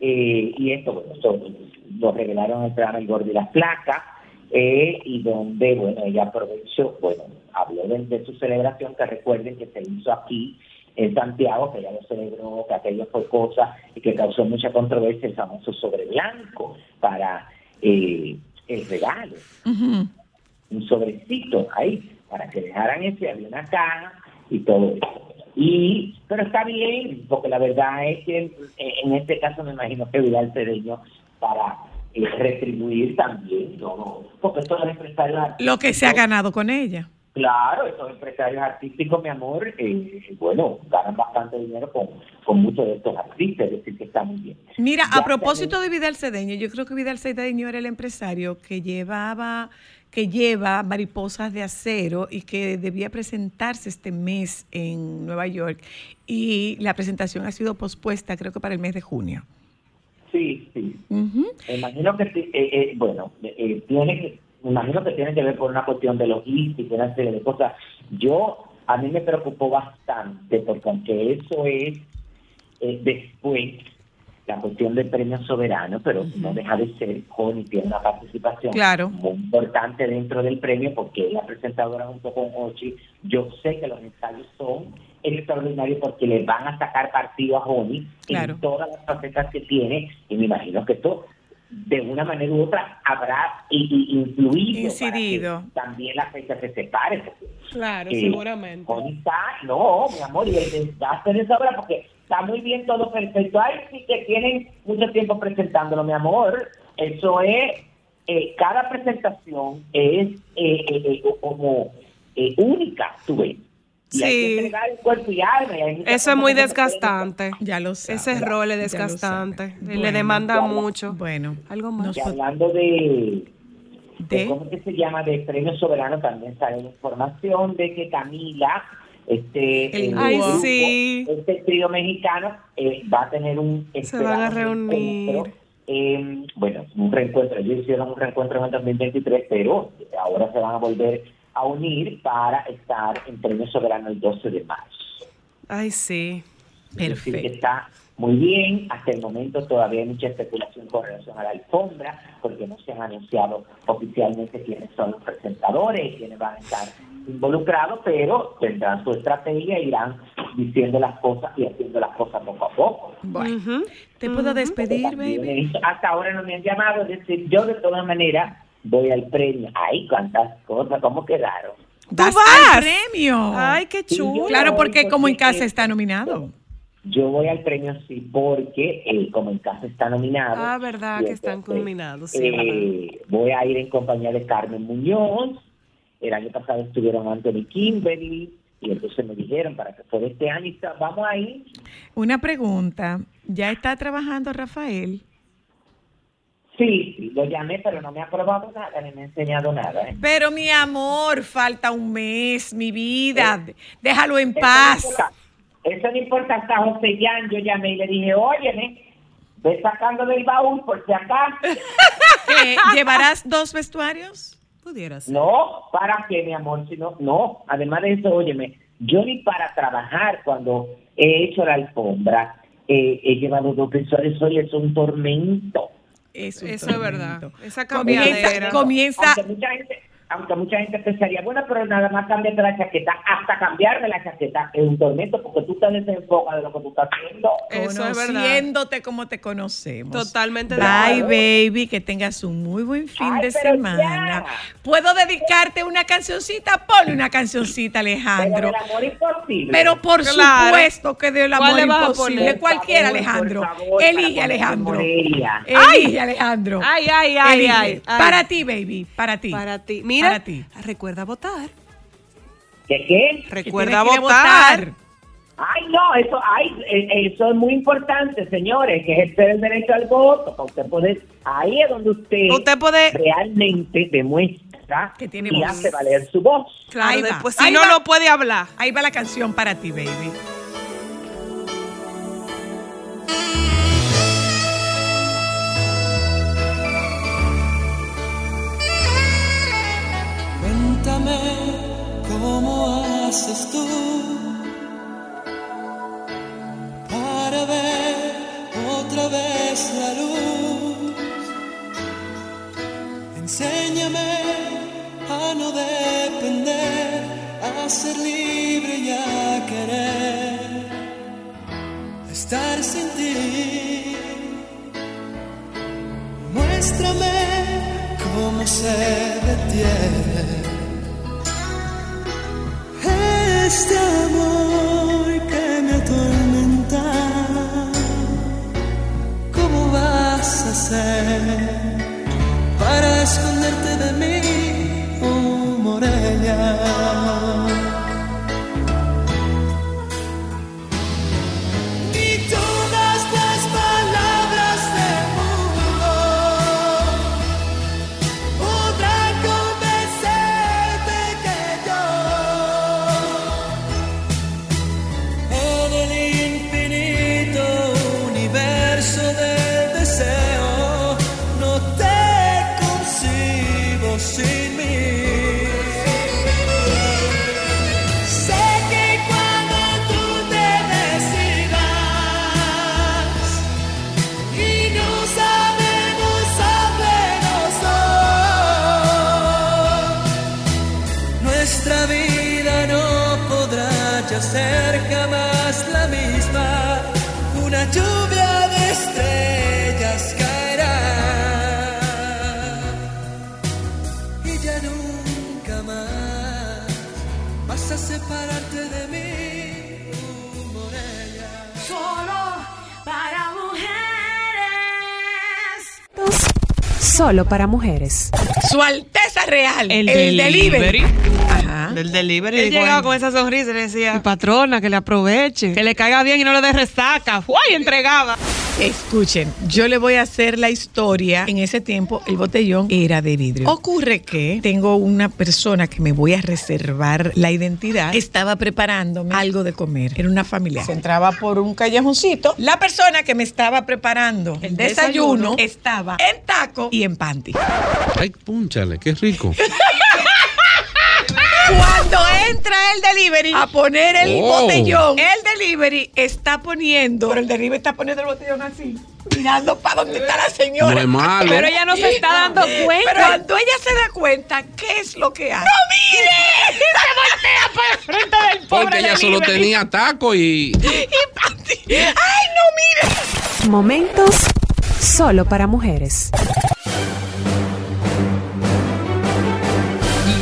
eh, y esto, bueno, lo revelaron el programa El Gordo y las Placas. eh, y donde, bueno, ella aprovechó, bueno, habló de su celebración, que recuerden que se hizo aquí en Santiago, que ella lo celebró, que aquello fue cosa y que causó mucha controversia el famoso sobre blanco para eh, el regalo, un sobrecito ahí, para que dejaran ese, había una caja y todo eso. Y, pero está bien, porque la verdad es que eh, en este caso me imagino que Vidal Cedeño para eh, retribuir también, ¿no? porque estos empresarios Lo que se ha ganado con ella. Claro, estos empresarios artísticos, mi amor, eh, bueno, ganan bastante dinero con, con muchos de estos artistas, es decir, que está muy bien. Mira, Ya a propósito de Vidal Cedeño, yo creo que Vidal Cedeño era el empresario que llevaba, que lleva mariposas de acero y que debía presentarse este mes en Nueva York. Y la presentación ha sido pospuesta, creo que para el mes de junio. Sí, sí. Imagino que, sí, eh, eh, bueno, eh, tiene que, me imagino que tiene que ver por una cuestión de logística, una serie de cosas. Yo, a mí me preocupó bastante, porque aunque eso es eh, después la cuestión del premio soberano, pero no deja de ser, Connie tiene una participación Claro. muy importante dentro del premio, porque es la presentadora junto con Ochi. Yo sé que los ensayos son extraordinarios porque le van a sacar partido a Honey Claro. en todas las facetas que tiene, y me imagino que esto de una manera u otra habrá influido Incidido. para que también la fecha se separe. Claro, eh, seguramente. Está, no, mi amor, y el desgaste de esa obra, porque está muy bien todo perfecto. Ay, sí que tienen mucho tiempo presentándolo, mi amor. Eso es, eh, cada presentación es eh, eh, eh, como eh, única, tú ves. Y hay que Sí. entregar el cuerpo y alma. y hay muchas Eso es muy desgastante. Ya lo sé. Ese rol es desgastante. Le demanda mucho. Bueno, Algo más. Y hablando de, de ¿De? cómo que se llama de premio soberano también sale la información de que Camila este El el Ay, grupo, sí. este trío mexicano eh, va a tener un Se van a reunir. eh, bueno un reencuentro ellos hicieron un reencuentro en el 2023 pero ahora se van a volver a unir para estar en premio soberano el 12 de marzo Ay, sí. es decir, que está muy bien. Hasta el momento todavía hay mucha especulación con relación a la alfombra, porque no se han anunciado oficialmente quiénes son los presentadores y quiénes van a estar involucrados, pero tendrán su estrategia, irán diciendo las cosas y haciendo las cosas poco a poco. Bueno, ¿te puedo despedir, baby? Hasta ahora no me han llamado, es decir, yo de todas maneras voy al premio. Ay, cuántas cosas, ¿cómo quedaron? ¡Vas al premio! Ay, qué chulo. Claro, porque como en casa está nominado. Yo voy al premio sí porque eh, como en casa está nominado. Ah, verdad que están entonces, combinados. Sí, eh, voy a ir en compañía de Carmen Muñoz. El año pasado estuvieron Anthony Kimberly y entonces me dijeron para que fuera este año vamos a ir. Una pregunta. ¿Ya está trabajando Rafael? Sí, sí, lo llamé, pero no me ha probado nada, ni me ha enseñado nada. ¿eh? Pero mi amor, falta un mes, mi vida. Déjalo en Eso no paz. importa. Eso no importa, hasta José Jan, yo llamé y le dije, óyeme, ve sacando del baúl por si acaso. ¿Qué? ¿Llevarás dos vestuarios? Pudiera ser. No, ¿para qué, mi amor? Si no, no, además de eso, óyeme, yo ni para trabajar cuando he hecho la alfombra, eh, he llevado dos vestuarios, hoy es un tormento. Es un Eso es verdad. Esa Comienza, cambiadera. comienza Aunque mucha gente, aunque mucha gente pensaría, bueno, pero nada más cambiarte la chaqueta, hasta cambiarme la chaqueta es un tormento porque tú te desenfocas de lo que tú estás haciendo. Eso es verdad. conociéndote como te conocemos. Totalmente de Bye, acuerdo. baby, que tengas un muy buen fin Ay, de pero semana. ya. ¿Puedo dedicarte una cancioncita? Ponle una cancioncita, Pero Alejandro. el amor imposible. Pero por Claro. supuesto que del ¿Cuál amor imposible. Cualquiera, Alejandro. por favor, Elige, Alejandro. Elige, Alejandro. Ay, ay, ay, Elige. ay, ay. Para ti, baby. Para ti. Para ti. Mira, Para ti. recuerda votar. ¿Qué Recuerda votar. votar. Ay, no, eso, ay, eh, eso es muy importante, señores, que ejercer el derecho al voto. para Usted puede, ahí es donde usted, Usted puede- realmente demuestra Que tiene y voz. hace valer su voz. Claro, Ahí después si Ahí no va. lo puede hablar. Ahí va la canción para ti, baby. Cómo haces tú para ver otra vez la luz. Enséñame a no depender, a ser libre y a querer, estar sin ti. Muéstrame cómo se detiene este amor que me atormenta. ¿Cómo vas a hacer para esconderte de mí, oh Morelia? Solo para mujeres. Su Alteza Real. El, El, delivery. delivery. Ajá. Del delivery. Él llegaba con esa sonrisa y le decía, "Mi patrona, que le aproveche. Que le caiga bien y no le dé resaca. ¡Uy! Entregaba. Escuchen, yo le voy a hacer la historia. En ese tiempo el botellón era de vidrio. Ocurre que tengo una persona que me voy a reservar la identidad. Estaba preparándome algo de comer. Era una familia. Se entraba por un callejoncito. La persona que me estaba preparando el desayuno, desayuno. estaba en taco y en panty. Ay, púnchale, qué rico. Cuando entra el delivery a poner el Oh. botellón, el delivery está poniendo, pero el delivery está poniendo el botellón así, mirando para dónde está la señora. No es malo. Pero ella no se está dando cuenta. Pero cuando ella se da cuenta, ¿qué es lo que hace? ¡No mire! Se voltea para el frente del pobre Porque ella solo tenía taco y. ¡Ay, no mire! Momentos solo para mujeres.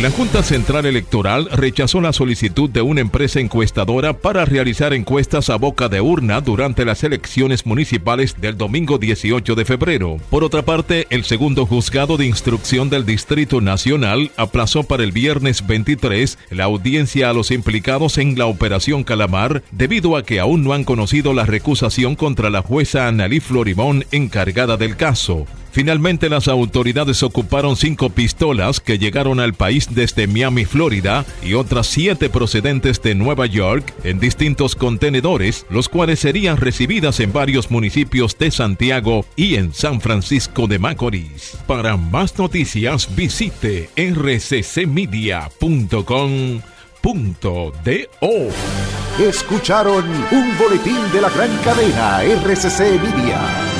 La Junta Central Electoral rechazó la solicitud de una empresa encuestadora para realizar encuestas a boca de urna durante las elecciones municipales del domingo 18 de febrero. Por otra parte, el segundo juzgado de instrucción del Distrito Nacional aplazó para el viernes 23 la audiencia a los implicados en la Operación Calamar debido a que aún no han conocido la recusación contra la jueza Annalí Florimón encargada del caso. Finalmente las autoridades ocuparon cinco pistolas que llegaron al país desde Miami, Florida, y otras siete procedentes de Nueva York en distintos contenedores, los cuales serían recibidas en varios municipios de Santiago y en San Francisco de Macorís. Para más noticias visite rccmedia.com.do. Escucharon un boletín de la gran cadena RCC Media.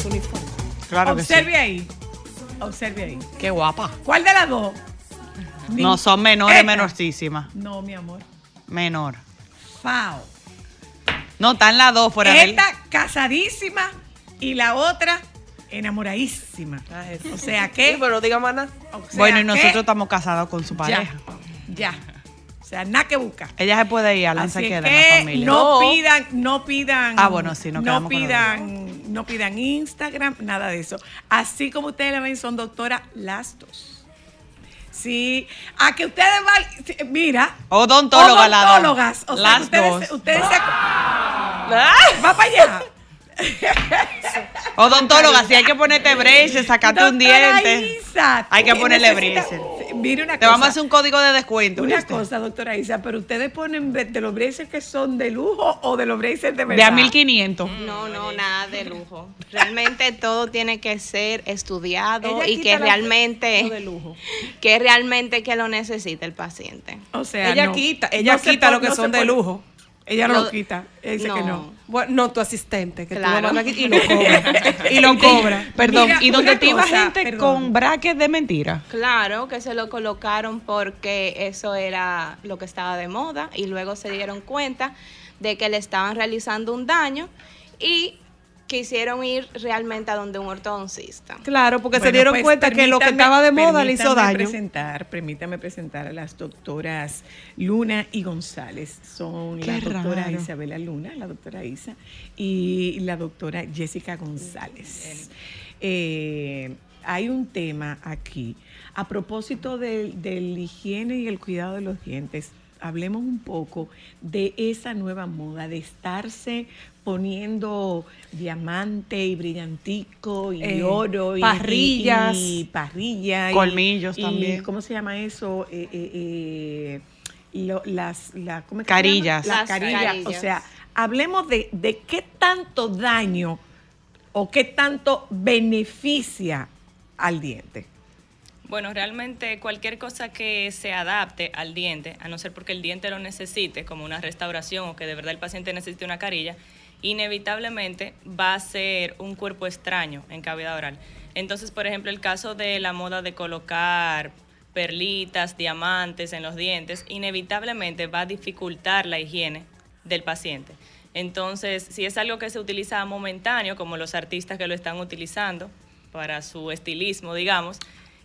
Su uniforme. Claro que sí. Observe ahí. Observe ahí. Qué guapa. ¿Cuál de las dos? No, son menores, Esta. menorcísimas. No, mi amor. Menor. Fao. No, están las dos fuera de él. Esta casadísima y la otra enamoradísima. O sea que. Sí, pero diga más nada. o sea Bueno, y que nosotros estamos casados con su pareja. Ya. O sea, nada que buscar. Ella se puede ir, Alan Así se queda en que la familia. no pidan, no pidan. Ah, bueno, sí, nos no quedamos con lo pidan, no pidan Instagram, nada de eso. Así como ustedes la ven, son doctoras las dos. Sí, a que ustedes van, mira. Odontóloga, la. Odontólogas. O sea, Las que ustedes, dos. ustedes se. Va para allá. Odontóloga, si hay que ponerte braces, sacarte un Doctora diente. Isa, hay que ponerle braces. Mire una Te vamos a hacer un código de descuento. Una ¿viste? cosa, doctora Isa, pero ustedes ponen de de los braces que son de lujo o de los braces de De verdad. a 1500. No, no, nada de lujo. Realmente todo tiene que ser estudiado Ella y que realmente lo de lujo. que realmente que lo necesita el paciente. O sea, ella no. quita, ella No quita lo que no son de lujo. Ella no Lo- lo quita. Ella dice que no. Bueno, no, tu asistente, que Claro. tú lo mandas aquí y lo cobra. y lo cobra. Perdón, Mira, y donde te iba gente perdón. con brackets de mentira. Claro que se lo colocaron porque eso era lo que estaba de moda y luego se dieron cuenta de que le estaban realizando un daño y quisieron ir realmente a donde un ortodoncista. Claro, porque se dieron pues, cuenta que lo que estaba de moda le hizo permítame daño. Presentar, permítame presentar a las doctoras Luna y González. Son Qué la doctora raro. Isabela Luna, la doctora Isa, y la doctora Jessica González. Eh, hay un tema aquí. A propósito del, del higiene y el cuidado de los dientes, hablemos un poco de esa nueva moda de estarse poniendo diamante y brillantico y Eh, oro y parrillas. y, y parrilla y- Colmillos y- también. ¿Cómo se llama eso? Eh, eh, eh, lo- las la, ¿cómo es que se Carillas. Las Las carillas. O sea, hablemos de, de qué tanto daño o qué tanto beneficia al diente. Bueno, realmente cualquier cosa que se adapte al diente, a no ser porque el diente lo necesite, como una restauración o que de verdad el paciente necesite una carilla, inevitablemente va a ser un cuerpo extraño en cavidad oral. Entonces, por ejemplo, el caso de la moda de colocar perlitas, diamantes en los dientes, inevitablemente va a dificultar la higiene del paciente. Entonces, si es algo que se utiliza momentáneo, como los artistas que lo están utilizando para su estilismo, digamos,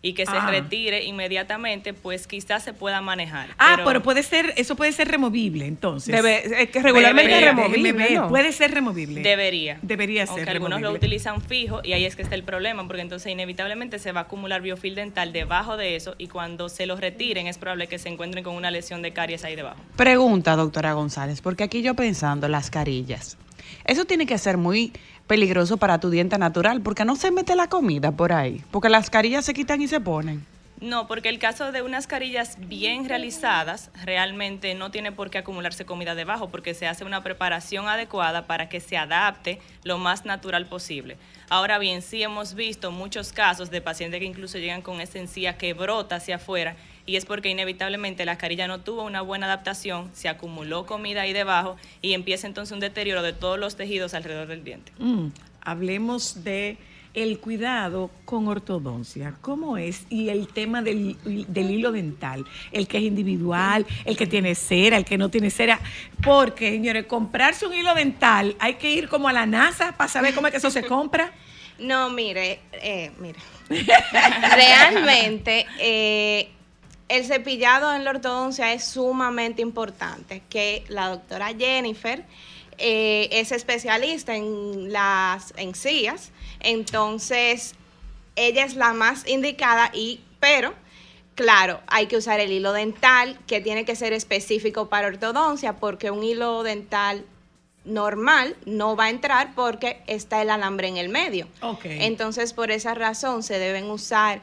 y que se Ah. retire inmediatamente, pues quizás se pueda manejar. Ah, pero, puede ser, eso puede ser removible entonces. Debe- es que regularmente es removible. Puede ser removible. Debería. Debería Aunque ser algunos lo removible. utilizan fijo y ahí es que está el problema, porque entonces inevitablemente se va a acumular biofil dental debajo de eso y cuando se lo retiren es probable que se encuentren con una lesión de caries ahí debajo. Pregunta, doctora González, porque aquí yo pensando las carillas. Eso tiene que ser muy peligroso para tu diente natural, porque no se mete la comida por ahí, porque las carillas se quitan y se ponen. No, porque el caso de unas carillas bien realizadas realmente no tiene por qué acumularse comida debajo, porque se hace una preparación adecuada para que se adapte lo más natural posible. Ahora bien, sí hemos visto muchos casos de pacientes que incluso llegan con esa que brota hacia afuera y es porque inevitablemente la carilla no tuvo una buena adaptación, se acumuló comida ahí debajo y empieza entonces un deterioro de todos los tejidos alrededor del diente. Mm, hablemos de el cuidado con ortodoncia, ¿cómo es? Y el tema del, del hilo dental, el que es individual, el que tiene cera, el que no tiene cera, porque, señores, comprarse un hilo dental, hay que ir como a la NASA para saber cómo es que eso se compra. No, mire, eh, mire. Realmente, eh, el cepillado en la ortodoncia es sumamente importante, que la doctora Jennifer eh, es especialista en las encías, entonces ella es la más indicada y, pero, claro, hay que usar el hilo dental, que tiene que ser específico para ortodoncia, porque un hilo dental normal no va a entrar porque está el alambre en el medio. Ok. Entonces, por esa razón se deben usar...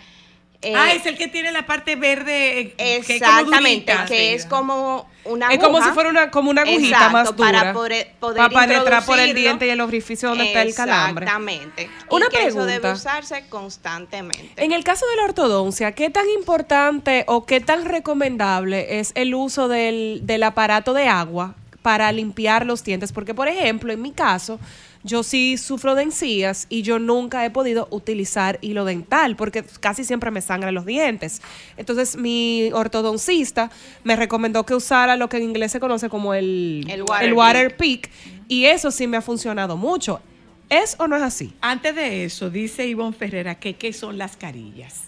eh, ah, es el que tiene la parte verde. eh, que es como Exactamente, durita. que es como una Es como aguja. si fuera una, como una agujita Exacto, más dura. Para poder, poder para penetrar por el diente y el orificio donde está el calambre. Exactamente. Una y que eso pregunta. debe usarse constantemente. En el caso de la ortodoncia, ¿qué tan importante o qué tan recomendable es el uso del, del aparato de agua para limpiar los dientes? Porque, por ejemplo, en mi caso, yo sí sufro de encías y yo nunca he podido utilizar hilo dental porque casi siempre me sangran los dientes. Entonces mi ortodoncista me recomendó que usara lo que en inglés se conoce como el, El water el water pick y eso sí me ha funcionado mucho. ¿Es o no es así? Antes de eso, dice Ivonne Ferrera que qué son las carillas.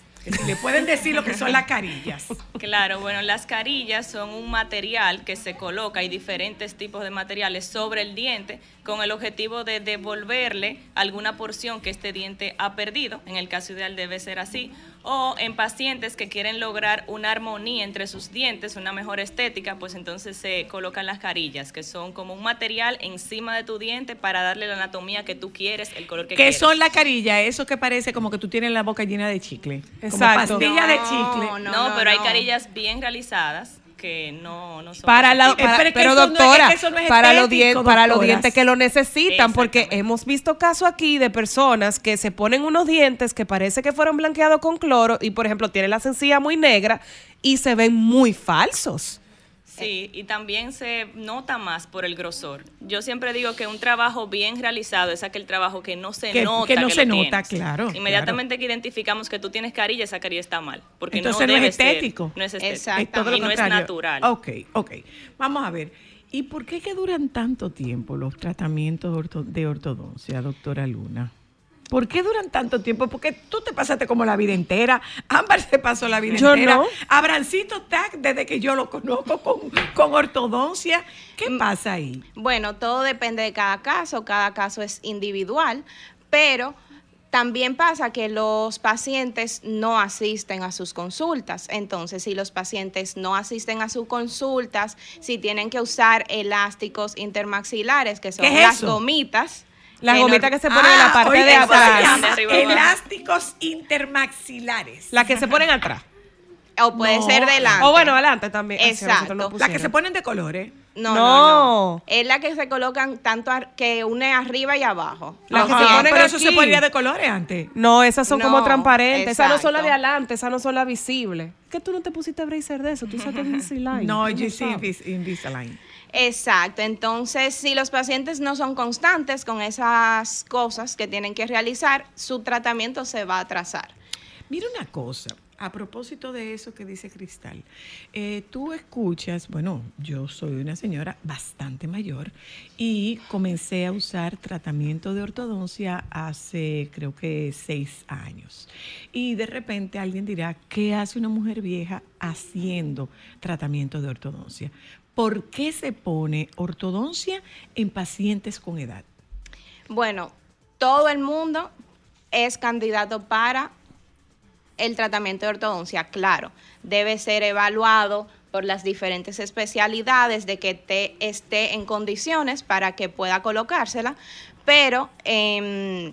Le pueden decir lo que son las carillas. Claro, bueno, las carillas son un material que se coloca, hay diferentes tipos de materiales sobre el diente con el objetivo de devolverle alguna porción que este diente ha perdido, en el caso ideal debe ser así, o en pacientes que quieren lograr una armonía entre sus dientes, una mejor estética, pues entonces se colocan las carillas, que son como un material encima de tu diente para darle la anatomía que tú quieres, el color que ¿Qué quieres. son las carillas? Eso que parece como que tú tienes la boca llena de chicle. Exacto. Como pastilla de No, chicle. No, pero hay carillas bien realizadas que no, no son Para la, para- pero no es- doctora, es que eso no es para, los dien- para los dientes que lo necesitan, porque hemos visto casos aquí de personas que se ponen unos dientes que parece que fueron blanqueados con cloro y, por ejemplo, tienen la sencilla muy negra y se ven muy falsos. Sí, y también se nota más por el grosor. Yo siempre digo que un trabajo bien realizado es aquel trabajo que no se Que- nota. que no se nota, tienes. claro, Inmediatamente que identificamos que tú tienes carilla, esa carilla está mal. Porque Entonces no, no, debe es ser. estético. no es estético. Es todo lo y no es contrario. natural. Ok, ok. Vamos a ver. ¿Y por qué que duran tanto tiempo los tratamientos de ortodoncia, doctora Luna? ¿Por qué duran tanto tiempo? Porque tú te pasaste como la vida entera. Ámbar se pasó la vida Yo entera. no. Abrancito Tac, desde que yo lo conozco con, con ortodoncia. ¿Qué Mm. pasa ahí? Bueno, todo depende de cada caso, cada caso es individual, pero también pasa que los pacientes no asisten a sus consultas. Entonces, si los pacientes no asisten a sus consultas, si tienen que usar elásticos intermaxilares, que son ¿Qué es las gomitas. Las gomitas que se ponen en la parte oiga, de atrás. llama De. Elásticos intermaxilares. Las que se ponen atrás. O puede No. ser delante. O bueno, adelante también. Exacto. no Las que se ponen de colores. No, No. no, no. Es la que se colocan tanto que une arriba y abajo. Las que se ponen pero eso aquí. se ponía de colores antes. No, esas son como transparentes. Esas no son las de adelante, esas no son las visibles. ¿Qué tú no te pusiste bracer de eso? Tú usaste Invisalign. No, yo. Invis- Invisalign. Exacto, entonces si los pacientes no son constantes con esas cosas que tienen que realizar, su tratamiento se va a atrasar. Mira una cosa, a propósito de eso que dice Cristal, eh, tú escuchas, bueno, yo soy una señora bastante mayor y comencé a usar tratamiento de ortodoncia hace creo que seis años. Y de repente alguien dirá, ¿qué hace una mujer vieja haciendo tratamiento de ortodoncia? ¿Por qué se pone ortodoncia en pacientes con edad? Bueno, todo el mundo es candidato para el tratamiento de ortodoncia, claro, debe ser evaluado por las diferentes especialidades de que te esté en condiciones para que pueda colocársela, pero em,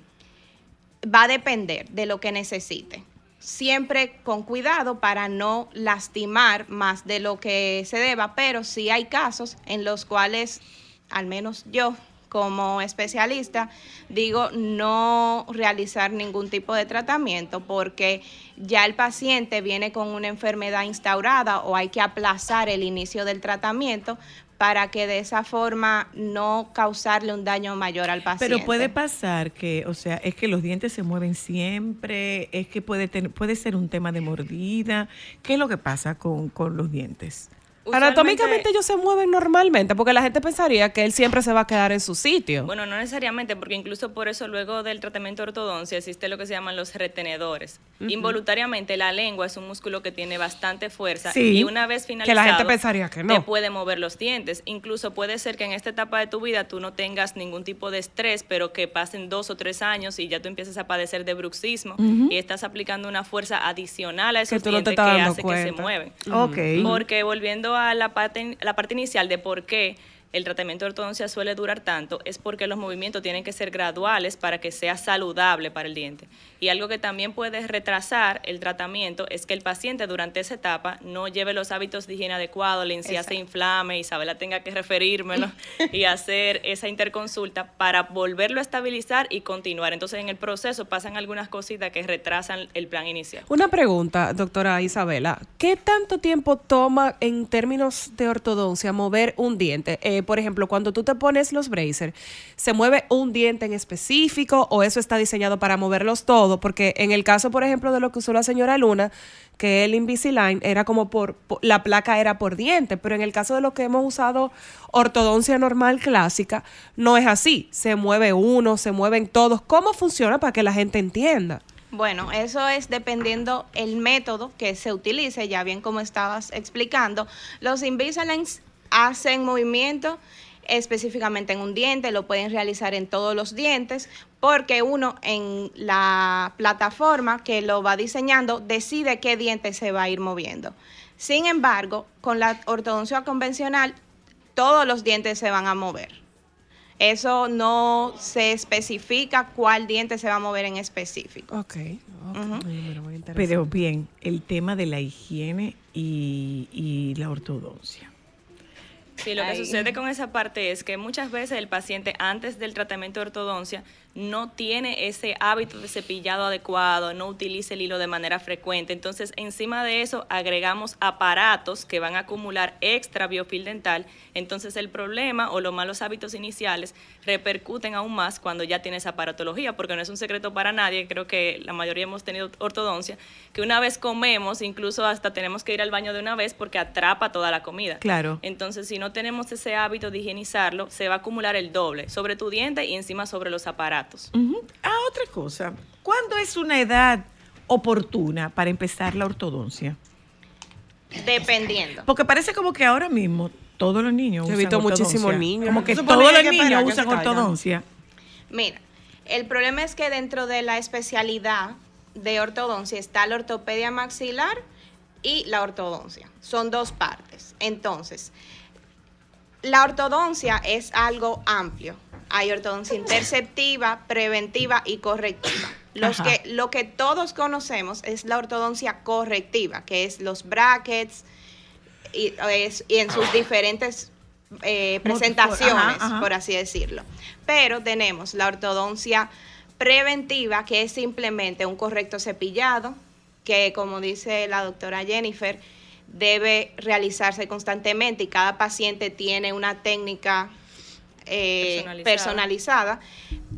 va a depender de lo que necesite. Siempre con cuidado para no lastimar más de lo que se deba, pero sí hay casos en los cuales, al menos yo como especialista, digo no realizar ningún tipo de tratamiento porque ya el paciente viene con una enfermedad instaurada o hay que aplazar el inicio del tratamiento para que de esa forma no causarle un daño mayor al paciente. Pero puede pasar que, o sea, es que los dientes se mueven siempre, es que puede, tener, puede ser un tema de mordida. ¿Qué es lo que pasa con, con los dientes? Anatómicamente ellos se mueven normalmente, porque la gente pensaría que él siempre se va a quedar en su sitio. Bueno, no necesariamente, porque incluso por eso luego del tratamiento de ortodoncia existe lo que se llaman los retenedores. Involuntariamente la lengua es un músculo que tiene bastante fuerza Sí, y una vez que la finalizado gente pensaría que no. te puede mover los dientes. Incluso puede ser que en esta etapa de tu vida tú no tengas ningún tipo de estrés, pero que pasen dos o tres años y ya tú empiezas a padecer de bruxismo y estás aplicando una fuerza adicional a Que esos no dientes que hace que se mueven. Ok. Porque volviendo a la parte, la parte inicial de por qué el tratamiento de ortodoncia suele durar tanto, es porque los movimientos tienen que ser graduales para que sea saludable para el diente. Y algo que también puede retrasar el tratamiento es que el paciente durante esa etapa no lleve los hábitos de higiene adecuados, la encía se inflame, Isabela tenga que referírmelo y hacer esa interconsulta para volverlo a estabilizar y continuar. Entonces en el proceso pasan algunas cositas que retrasan el plan inicial. Una pregunta, doctora Isabela. ¿Qué tanto tiempo toma en términos de ortodoncia mover un diente? Eh, eh, por ejemplo, cuando tú te pones los braces, ¿se mueve un diente en específico o eso está diseñado para moverlos todos? Porque en el caso, por ejemplo, de lo que usó la señora Luna, que el Invisalign era como por, la placa era por diente, pero en el caso de lo que hemos usado ortodoncia normal clásica, no es así. Se mueve uno, se mueven todos. ¿Cómo funciona para que la gente entienda? Bueno, eso es dependiendo el método que se utilice, ya bien como estabas explicando. Los Invisaligns hacen movimiento específicamente en un diente, lo pueden realizar en todos los dientes, porque uno en la plataforma que lo va diseñando decide qué diente se va a ir moviendo. Sin embargo, con la ortodoncia convencional, todos los dientes se van a mover. Eso no se especifica cuál diente se va a mover en específico. Ok. Pero bien, el tema de la higiene y, y la ortodoncia. Sí, lo que sucede con esa parte es que muchas veces el paciente antes del tratamiento de ortodoncia no tiene ese hábito de cepillado adecuado, no utiliza el hilo de manera frecuente. Entonces, encima de eso, agregamos aparatos que van a acumular extra biofil dental. Entonces, el problema o los malos hábitos iniciales repercuten aún más cuando ya tienes aparatología, porque no es un secreto para nadie, creo que la mayoría hemos tenido ortodoncia, que una vez comemos, incluso hasta tenemos que ir al baño de una vez porque atrapa toda la comida. Claro. Entonces, si no tenemos ese hábito de higienizarlo, se va a acumular el doble sobre tu diente y encima sobre los aparatos. Ujú. Ah, otra cosa. ¿Cuándo es una edad oportuna para empezar la ortodoncia? Dependiendo. Porque parece como que ahora mismo todos los niños Yo he usan visto muchísimos ortodoncia. niños. Como que todos los que niños usan ortodoncia. Mira, el problema es que dentro de la especialidad de ortodoncia está la ortopedia maxilar y la ortodoncia. Son dos partes. Entonces, la ortodoncia es algo amplio. Hay ortodoncia interceptiva, preventiva y correctiva. Los Ajá. que, lo que todos conocemos es la ortodoncia correctiva, que es los brackets y, es- y en sus diferentes eh, presentaciones, ajá, ajá. por así decirlo. Pero tenemos la ortodoncia preventiva, que es simplemente un correcto cepillado, que como dice la doctora Jennifer, debe realizarse constantemente y cada paciente tiene una técnica eh, Personalizada. personalizada.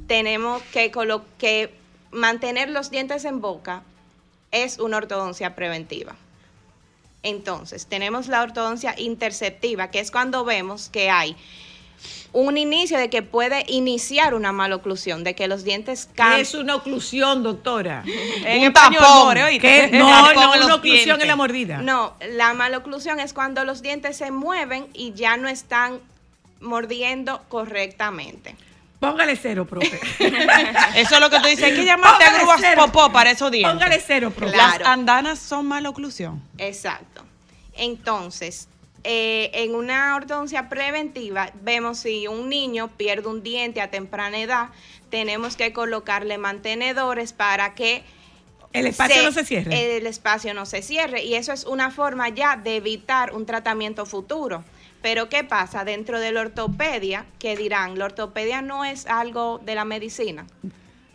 Tenemos que, colo- que mantener los dientes en boca es una ortodoncia preventiva. Entonces, tenemos la ortodoncia interceptiva, que es cuando vemos que hay un inicio de que puede iniciar una maloclusión, de que los dientes ¿Qué cambian. es una oclusión, doctora? En un tapón. more. ¿Qué? No, Tapón una oclusión en dientes. la mordida. No, la maloclusión es cuando los dientes se mueven y ya no están mordiendo correctamente. Póngale cero, profe. Eso es lo que tú dices. Hay que llamarte a grúas cero. popó para esos dientes. Póngale cero, profe. Las Claro. andanas son maloclusión. Exacto. Entonces, eh, en una ortodoncia preventiva, vemos si un niño pierde un diente a temprana edad, tenemos que colocarle mantenedores para que El espacio no se cierre. El espacio no se cierre. Y eso es una forma ya de evitar un tratamiento futuro. Pero ¿qué pasa dentro de la ortopedia? Que dirán, la ortopedia no es algo de la medicina.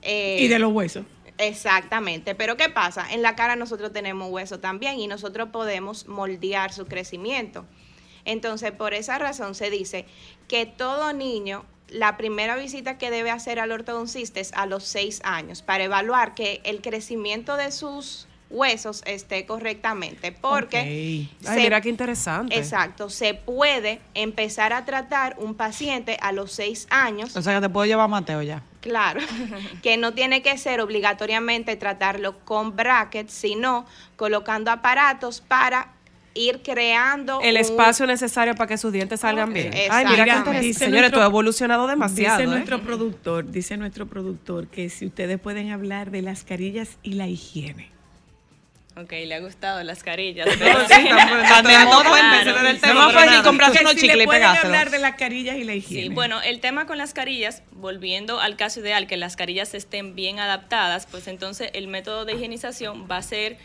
Eh, y de los huesos. Exactamente, pero ¿qué pasa? En la cara nosotros tenemos hueso también y nosotros podemos moldear su crecimiento. Entonces, por esa razón se dice que todo niño, la primera visita que debe hacer al ortodoncista es a los seis años para evaluar que el crecimiento de sus huesos esté correctamente, porque Ay, se- mira qué interesante. Exacto, se puede empezar a tratar un paciente a los seis años O sea que te puedo llevar a Mateo ya. Claro, que no tiene que ser obligatoriamente tratarlo con brackets, sino colocando aparatos para ir creando El un- espacio necesario para que sus dientes salgan bien. Ay, mira Señores, nuestro- tú has evolucionado demasiado. Dice ¿eh? nuestro productor, dice nuestro productor que si ustedes pueden hablar de las carillas y la higiene. Ok, le ha gustado las carillas. sí, pero- de moda, claro. empezar en el Sí, tema, sí. pero nada. comprarse unos si chicles y pueden hablar de las carillas y la higiene. Sí, bueno, el tema con las carillas, volviendo al caso ideal, que las carillas estén bien adaptadas, pues entonces el método de higienización va a ser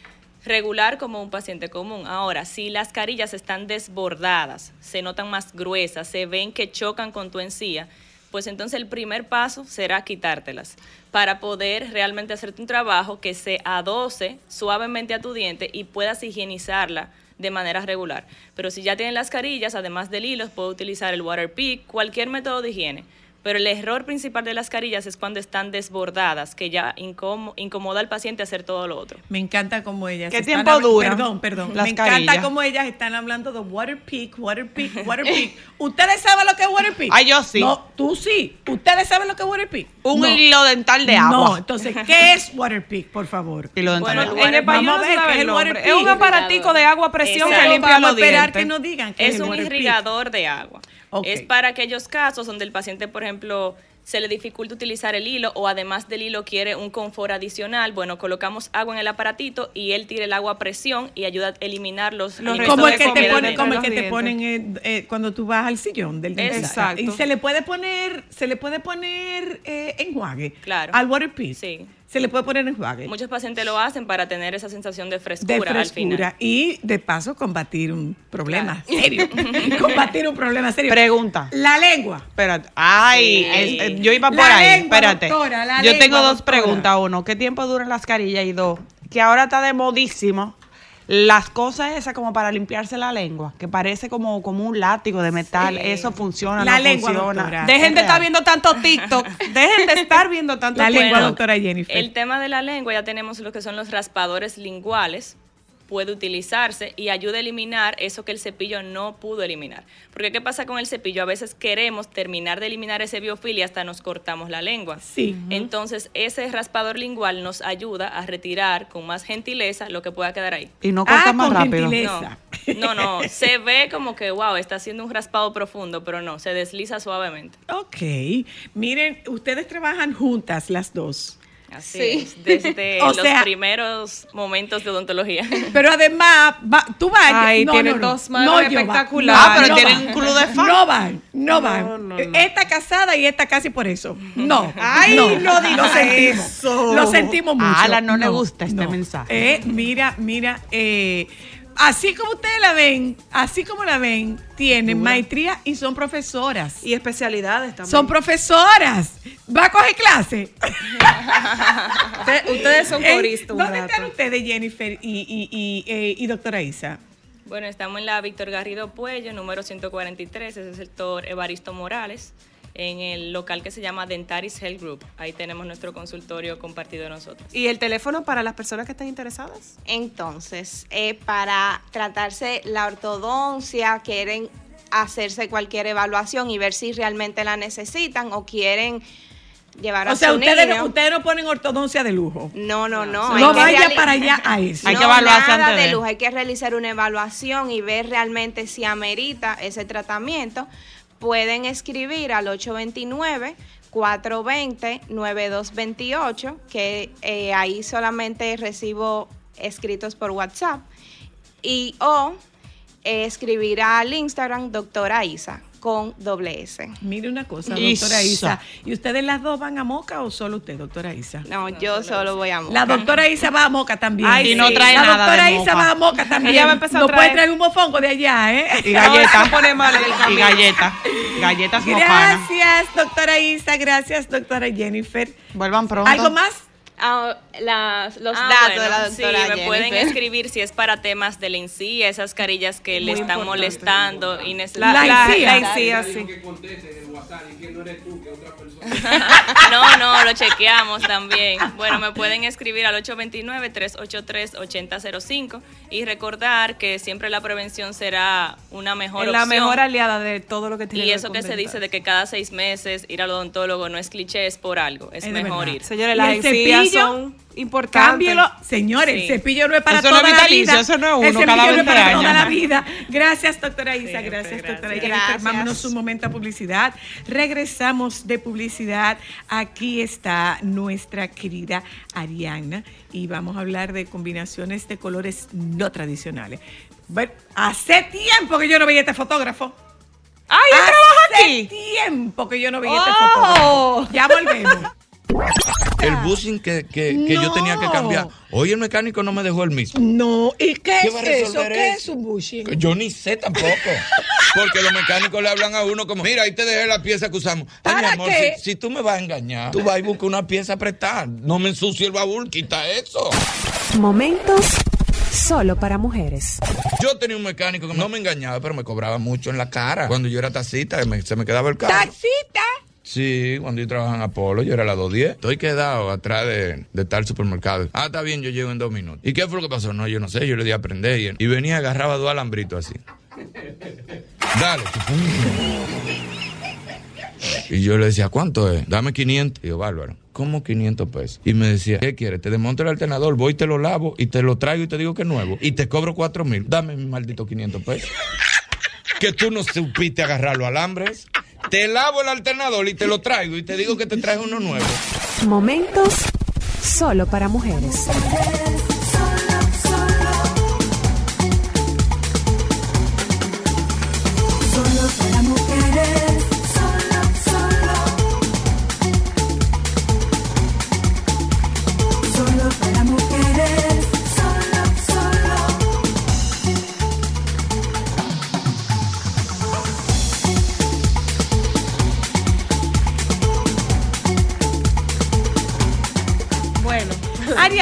regular como un paciente común. Ahora, si las carillas están desbordadas, se notan más gruesas, se ven que chocan con tu encía, pues entonces el primer paso será quitártelas para poder realmente hacerte un trabajo que se adoce suavemente a tu diente y puedas higienizarla de manera regular. Pero si ya tienen las carillas, además del hilo, puede utilizar el water cualquier método de higiene. Pero el error principal de las carillas es cuando están desbordadas, que ya incom- incomoda al paciente hacer todo lo otro. Me encanta cómo ellas ¿Qué están tiempo duran Perdón, perdón. las Me encanta cómo ellas están hablando de water peak, water peak, water peak. ¿Ustedes saben lo que es water peak? Ay, yo sí. No, tú sí. ¿Ustedes saben lo que es water peak? Un No. hilo dental de agua. No, entonces, ¿qué es water peak, por favor? Hilo dental Bueno, de en agua. español Vamos a ver qué es el water. Es un aparatico de agua a presión que limpia Vamos los a esperar dientes. que nos digan qué Es el un water peak. irrigador de agua. Es para aquellos casos donde el paciente, por ejemplo, se le dificulta utilizar el hilo o además del hilo quiere un confort adicional. Bueno, colocamos agua en el aparatito y él tira el agua a presión y ayuda a eliminar los, Los Como el que te quedan pone, dentro como el que te ponen eh, eh, cuando tú vas al sillón del dentista. Exacto. Y se le puede poner, se le puede poner eh, enjuague. Claro. Al water pick. Sí. Se le puede poner enjuague. Muchos pacientes lo hacen para tener esa sensación de de frescura, al final. y de paso combatir un problema serio. combatir un problema serio. Pregunta. La lengua. Espérate. Ay, Sí. es- eh, yo iba por La ahí. lengua, Espérate. doctora, la yo lengua, tengo dos doctora. preguntas. Uno, ¿qué tiempo duran las carillas? Y dos, que ahora está de modísimo las cosas esas como para limpiarse la lengua, que parece como, como un látigo de metal. Eso funciona, La no lengua, funciona. doctora. Dejen Es de estar viendo tanto TikTok. Dejen de estar viendo tanto La TikTok. lengua, doctora Jennifer. El tema de la lengua, ya tenemos lo que son los raspadores linguales, puede utilizarse y ayuda a eliminar eso que el cepillo no pudo eliminar. Porque ¿qué pasa con el cepillo? A veces queremos terminar de eliminar ese biofil y hasta nos cortamos la lengua. Sí. Entonces, ese raspador lingual nos ayuda a retirar con más gentileza lo que pueda quedar ahí. Y no corta Ah, más con rápido. gentileza. No, no, no, se ve como que, wow, está haciendo un raspado profundo, pero no, se desliza suavemente. Ok. Miren, ustedes trabajan juntas las dos. Así Sí. es, desde O los sea- primeros momentos de odontología. Pero además, va- tú vas. Ay, no, tienen no, no. dos manos No, espectaculares. no, Ah, pero no tienen van. un club de fan. No van, no van. No, no, no. Esta casada y esta casi por eso. No. Ay, no Lo sentimos. eso. Lo sentimos mucho. A Ala no le gusta este mensaje. Eh, mira, mira, eh, así como ustedes la ven, así como la ven, tienen maestría y son profesoras. Y especialidades también. Son profesoras. ¿Va a coger clase? Usted- ustedes son coristas ¿Dónde rato. están ustedes, Jennifer y, y, y, eh, y doctora Isa? Bueno, estamos en la Víctor Garrido Puello, número 143, ese es el doctor Evaristo Morales, en el local que se llama Dentaris Health Group. Ahí tenemos nuestro consultorio compartido nosotros. ¿Y el teléfono para las personas que están interesadas? Entonces, eh, para tratarse la ortodoncia, quieren hacerse cualquier evaluación y ver si realmente la necesitan o quieren llevar a O sea, su ustedes, niño. no- ustedes no ponen ortodoncia de lujo. No, no, no. No vaya para allá a eso. Hay que No, evaluarse nada antes de de. lujo. Hay que realizar una evaluación y ver realmente si amerita ese tratamiento. Pueden escribir al 829 420 9228, que eh, ahí solamente recibo escritos por WhatsApp. Y o eh, escribir al Instagram doctora Isa con doble S. Mire una cosa, doctora Isa. ¿Y ustedes las dos van a Moca o solo usted, doctora Isa? No, yo solo voy a La doctora Isa va a Moca también. Ay, y no trae la nada doctora de Isa Moca. va a Moca también. Ella va a empezar a no traer- puede traer un mofongo de allá, ¿eh? Y galletas. No, pone mal el y galletas. Galletas mocanas. Gracias, doctora Isa. Gracias, doctora Jennifer. Vuelvan pronto. ¿Algo más? Ah, las- los Ah, datos bueno, de la sí, doctora me pueden escribir si es para temas de la encía, esas carillas que le están molestando y La, la, encía. la encía, sí. No, no, lo chequeamos también. Bueno, me pueden escribir al 829-383-8005 y recordar que siempre la prevención será una mejor la opción. mejor aliada de todo lo que tiene y eso que se dice de que cada seis meses ir al odontólogo no es cliché, es por algo. Es, mejor ir. Señores, ¿Y las encías cepillo? son importantes. Cámbielo. Señores, Sí. el cepillo no es para Eso no toda es la vitalicio, vida. eso no es El uno cepillo cada no es 20 para años. toda la vida. Gracias, doctora Isa. Siempre, gracias, doctora. Gracias. Vámonos un momento a publicidad. Regresamos de publicidad. Aquí está nuestra querida Ariana y vamos a hablar de combinaciones de colores no tradicionales. Bueno, hace tiempo que yo no veía este fotógrafo. ¡Ay, trabaja Hace aquí! tiempo que yo no veía este Oh. fotógrafo. Ya volvemos. El bushing que, que, que yo tenía que cambiar. Hoy el mecánico no me dejó el mismo. No, ¿y qué, ¿Qué es eso? ¿Qué eso? es un bushing? Yo ni sé tampoco. Porque los mecánicos le hablan a uno como, mira, ahí te dejé la pieza que usamos. Ay, mi ¿Para amor, qué? si, si tú me vas a engañar, tú vas y buscas una pieza prestada. No me ensucie el baúl, quita eso. Momentos solo para mujeres. Yo tenía un mecánico que no me engañaba, pero me cobraba mucho en la cara. Cuando yo era taxista, me- se me quedaba el carro. ¡Taxita! Sí, cuando yo trabajaba en Apolo, yo era la 210. Estoy quedado atrás de, tal supermercado. Ah, está bien, yo llego en dos minutos. ¿Y qué fue lo que pasó? No, yo no sé, yo le di a aprender y, y venía, agarraba dos alambritos así. Dale. Y yo le decía, ¿cuánto es? Dame 500. Y yo, bárbaro, ¿cómo 500 pesos? Y me decía, ¿qué quieres? Te desmonto el alternador, voy te lo lavo y te lo traigo y te digo que es nuevo. Y te cobro 4 mil. Dame mi maldito 500 pesos. que tú no supiste agarrar los alambres. Te lavo el alternador y te lo traigo y te digo que te traigo uno nuevo. Momentos solo para mujeres.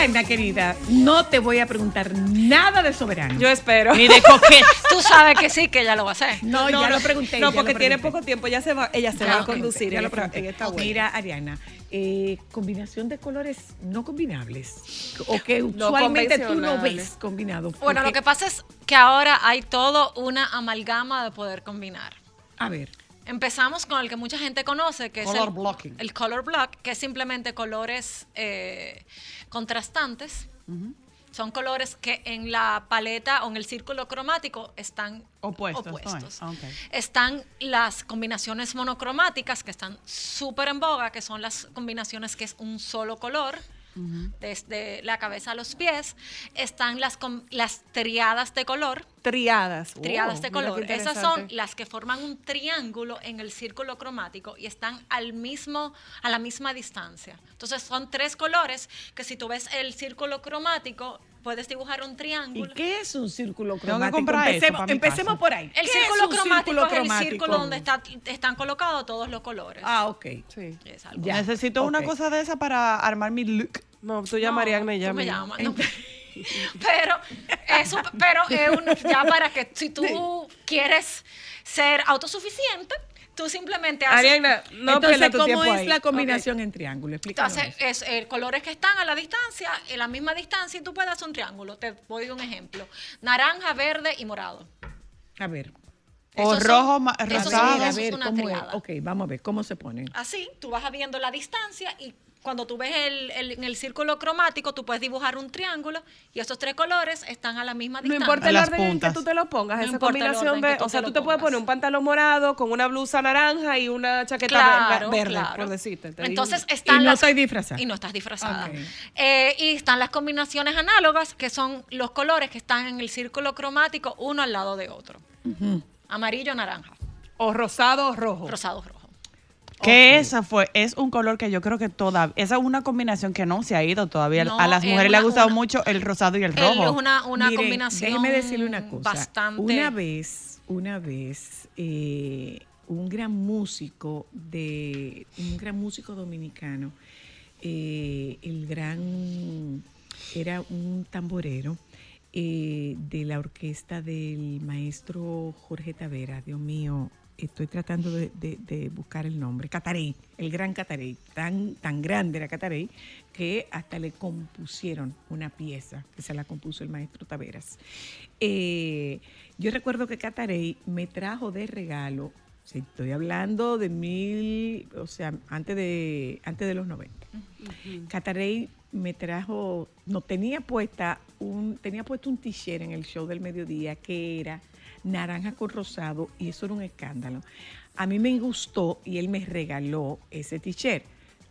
Ariana, querida, no te voy a preguntar nada de soberano. Yo espero. Ni de coquet. Tú sabes que sí, que ella lo va a hacer. No, ya lo pregunté. No, porque tiene poco tiempo, ya se va, ella se Ya va a conducir ya lo en esta. Mira, Ariana, eh, combinación de colores no combinables o que No usualmente tú no ves combinados. Bueno, lo que pasa es que ahora hay todo una amalgama de poder combinar. A ver. Empezamos con el que mucha gente conoce, que Color es el, blocking. el color block, que es simplemente colores eh, contrastantes. Son colores que en la paleta o en el círculo cromático están Opuestos. Ah. Están las combinaciones monocromáticas que están súper en boga, que son las combinaciones que es un solo color, desde la cabeza a los pies. Están las, las triadas de color. Triadas. Triadas Oh, de qué color. Esas son las que forman un triángulo en el círculo cromático y están al mismo, a la misma distancia. Entonces son tres colores que si tú ves el círculo cromático, puedes dibujar un triángulo. ¿Y qué es un círculo cromático? eso empecemos empecemos por ahí. El ¿Qué círculo cromático es el círculo donde está- están colocados todos los colores. Ah, ok. Sí. Es algo. Ya. Necesito una cosa de esa para armar mi look. No, tú llamas a Ariana y tú llama. me llamas, no. pero eso, pero es un- ya para que si tú quieres ser autosuficiente, tú simplemente haces. Ariana, no Entonces, tu ¿cómo es ahí. la combinación en triángulo? Explícanos Entonces, es eh, colores que están a la distancia, en la misma distancia, y tú puedes hacer un triángulo. Te voy a un ejemplo. Naranja, verde y morado. A ver. O Esos rojo, son- rosado. a eso es ver, una ¿cómo es? triada. Ok, vamos a ver, ¿cómo se ponen? Así, tú vas viendo la distancia y cuando tú ves el, el- en el círculo cromático, tú puedes dibujar un triángulo y esos tres colores están a la misma No distancia. importa el orden en que tú te lo pongas, No esa importa el combinación de, o sea, tú te puedes poner un pantalón morado con una blusa naranja y una chaqueta Claro, ve- verde, claro. por decirte. digo. Entonces Y están no estoy disfrazada. Y no estás disfrazada. Eh, y están las combinaciones análogas, que son los colores que están en el círculo cromático, uno al lado de otro. Amarillo, naranja. o rosado o rojo. Rosado, rojo. Que esa fue, es un color que yo creo que toda, esa es una combinación que no se ha ido todavía. No, a las es mujeres les ha gustado una- mucho el rosado y el rojo. es una, una Miren, combinación Déjeme decirle una cosa. bastante... Una vez, una vez, eh, un gran músico de, un gran músico dominicano, eh, el gran, era un tamborero eh, de la orquesta del maestro Jorge Tavera, Dios mío, estoy tratando de, de- de buscar el nombre, Catarey, el gran Catarey, tan, tan grande era Catarey, que hasta le compusieron una pieza que se la compuso el maestro Taveras. Eh, yo recuerdo que Catarey me trajo de regalo, si estoy hablando de mil, o sea, antes de, antes de los 90. Catarey me trajo, no tenía puesta un, tenía puesto un t-shirt en el show del mediodía que era naranja con rosado y eso era un escándalo. A mí me gustó y él me regaló ese t-shirt.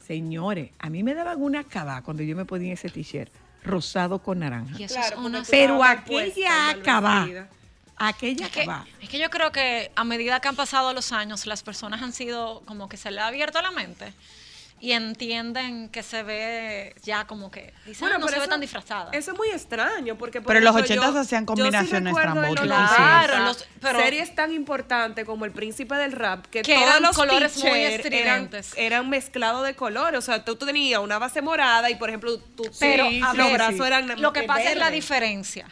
Señores, a mí me daban una cava cuando yo me ponía ese t-shirt rosado con naranja. Y eso es una- Pero aquella vestida. aquella Es que, es que yo creo que a medida que han pasado los años, las personas han sido como que se le ha abierto la mente. Y entienden que se ve ya como que dicen, Bueno, "Ah, no pero se ve tan disfrazada. Eso es muy extraño porque por Pero en los ejemplo, 80 yo- hacían yo sí combinaciones recuerdo en los estrambóticas. 90, Claro, los- pero- series tan importantes como El Príncipe del Rap que, Que todos eran los colores muy eran, estridentes. eran mezclados de colores, o sea, tú, tú tenías una base morada y por ejemplo tú Pero sí, los brazos eran lo que pasa es la diferencia.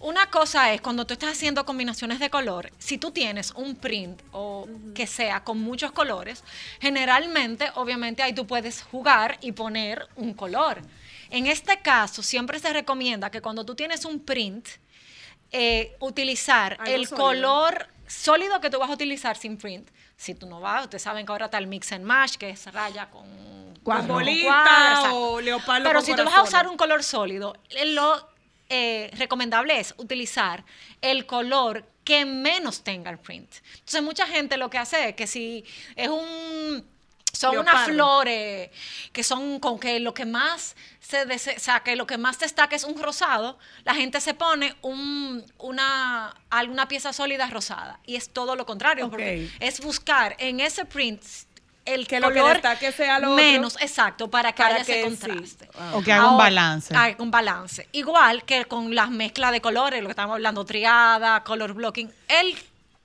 Una cosa es cuando tú estás haciendo combinaciones de color, si tú tienes un print o que sea con muchos colores, generalmente, obviamente, ahí tú puedes jugar y poner un color. En este caso, siempre se recomienda que cuando tú tienes un print, eh, utilizar Algo el sólido. color sólido que tú vas a utilizar sin print. Si tú no vas, ustedes saben que ahora está el mix and match, que es raya con Con bolita o leopardo Pero con si tú vas a usar un color sólido, eh, lo eh, recomendable es utilizar el color que menos tenga el print. Entonces mucha gente lo que hace es que si es un son unas Leopardo. flores que son con que lo que más se dese- o sea, que lo que más destaca es un rosado, la gente se pone un, una alguna pieza sólida rosada y es todo lo contrario porque es buscar en ese print el Que lo que color destaque sea lo otro. menos exacto para que Para haya ese que sí. contraste. Ah. O que haga un balance. haga un balance. Igual que con las mezclas de colores, lo que estamos hablando, triada, color blocking. El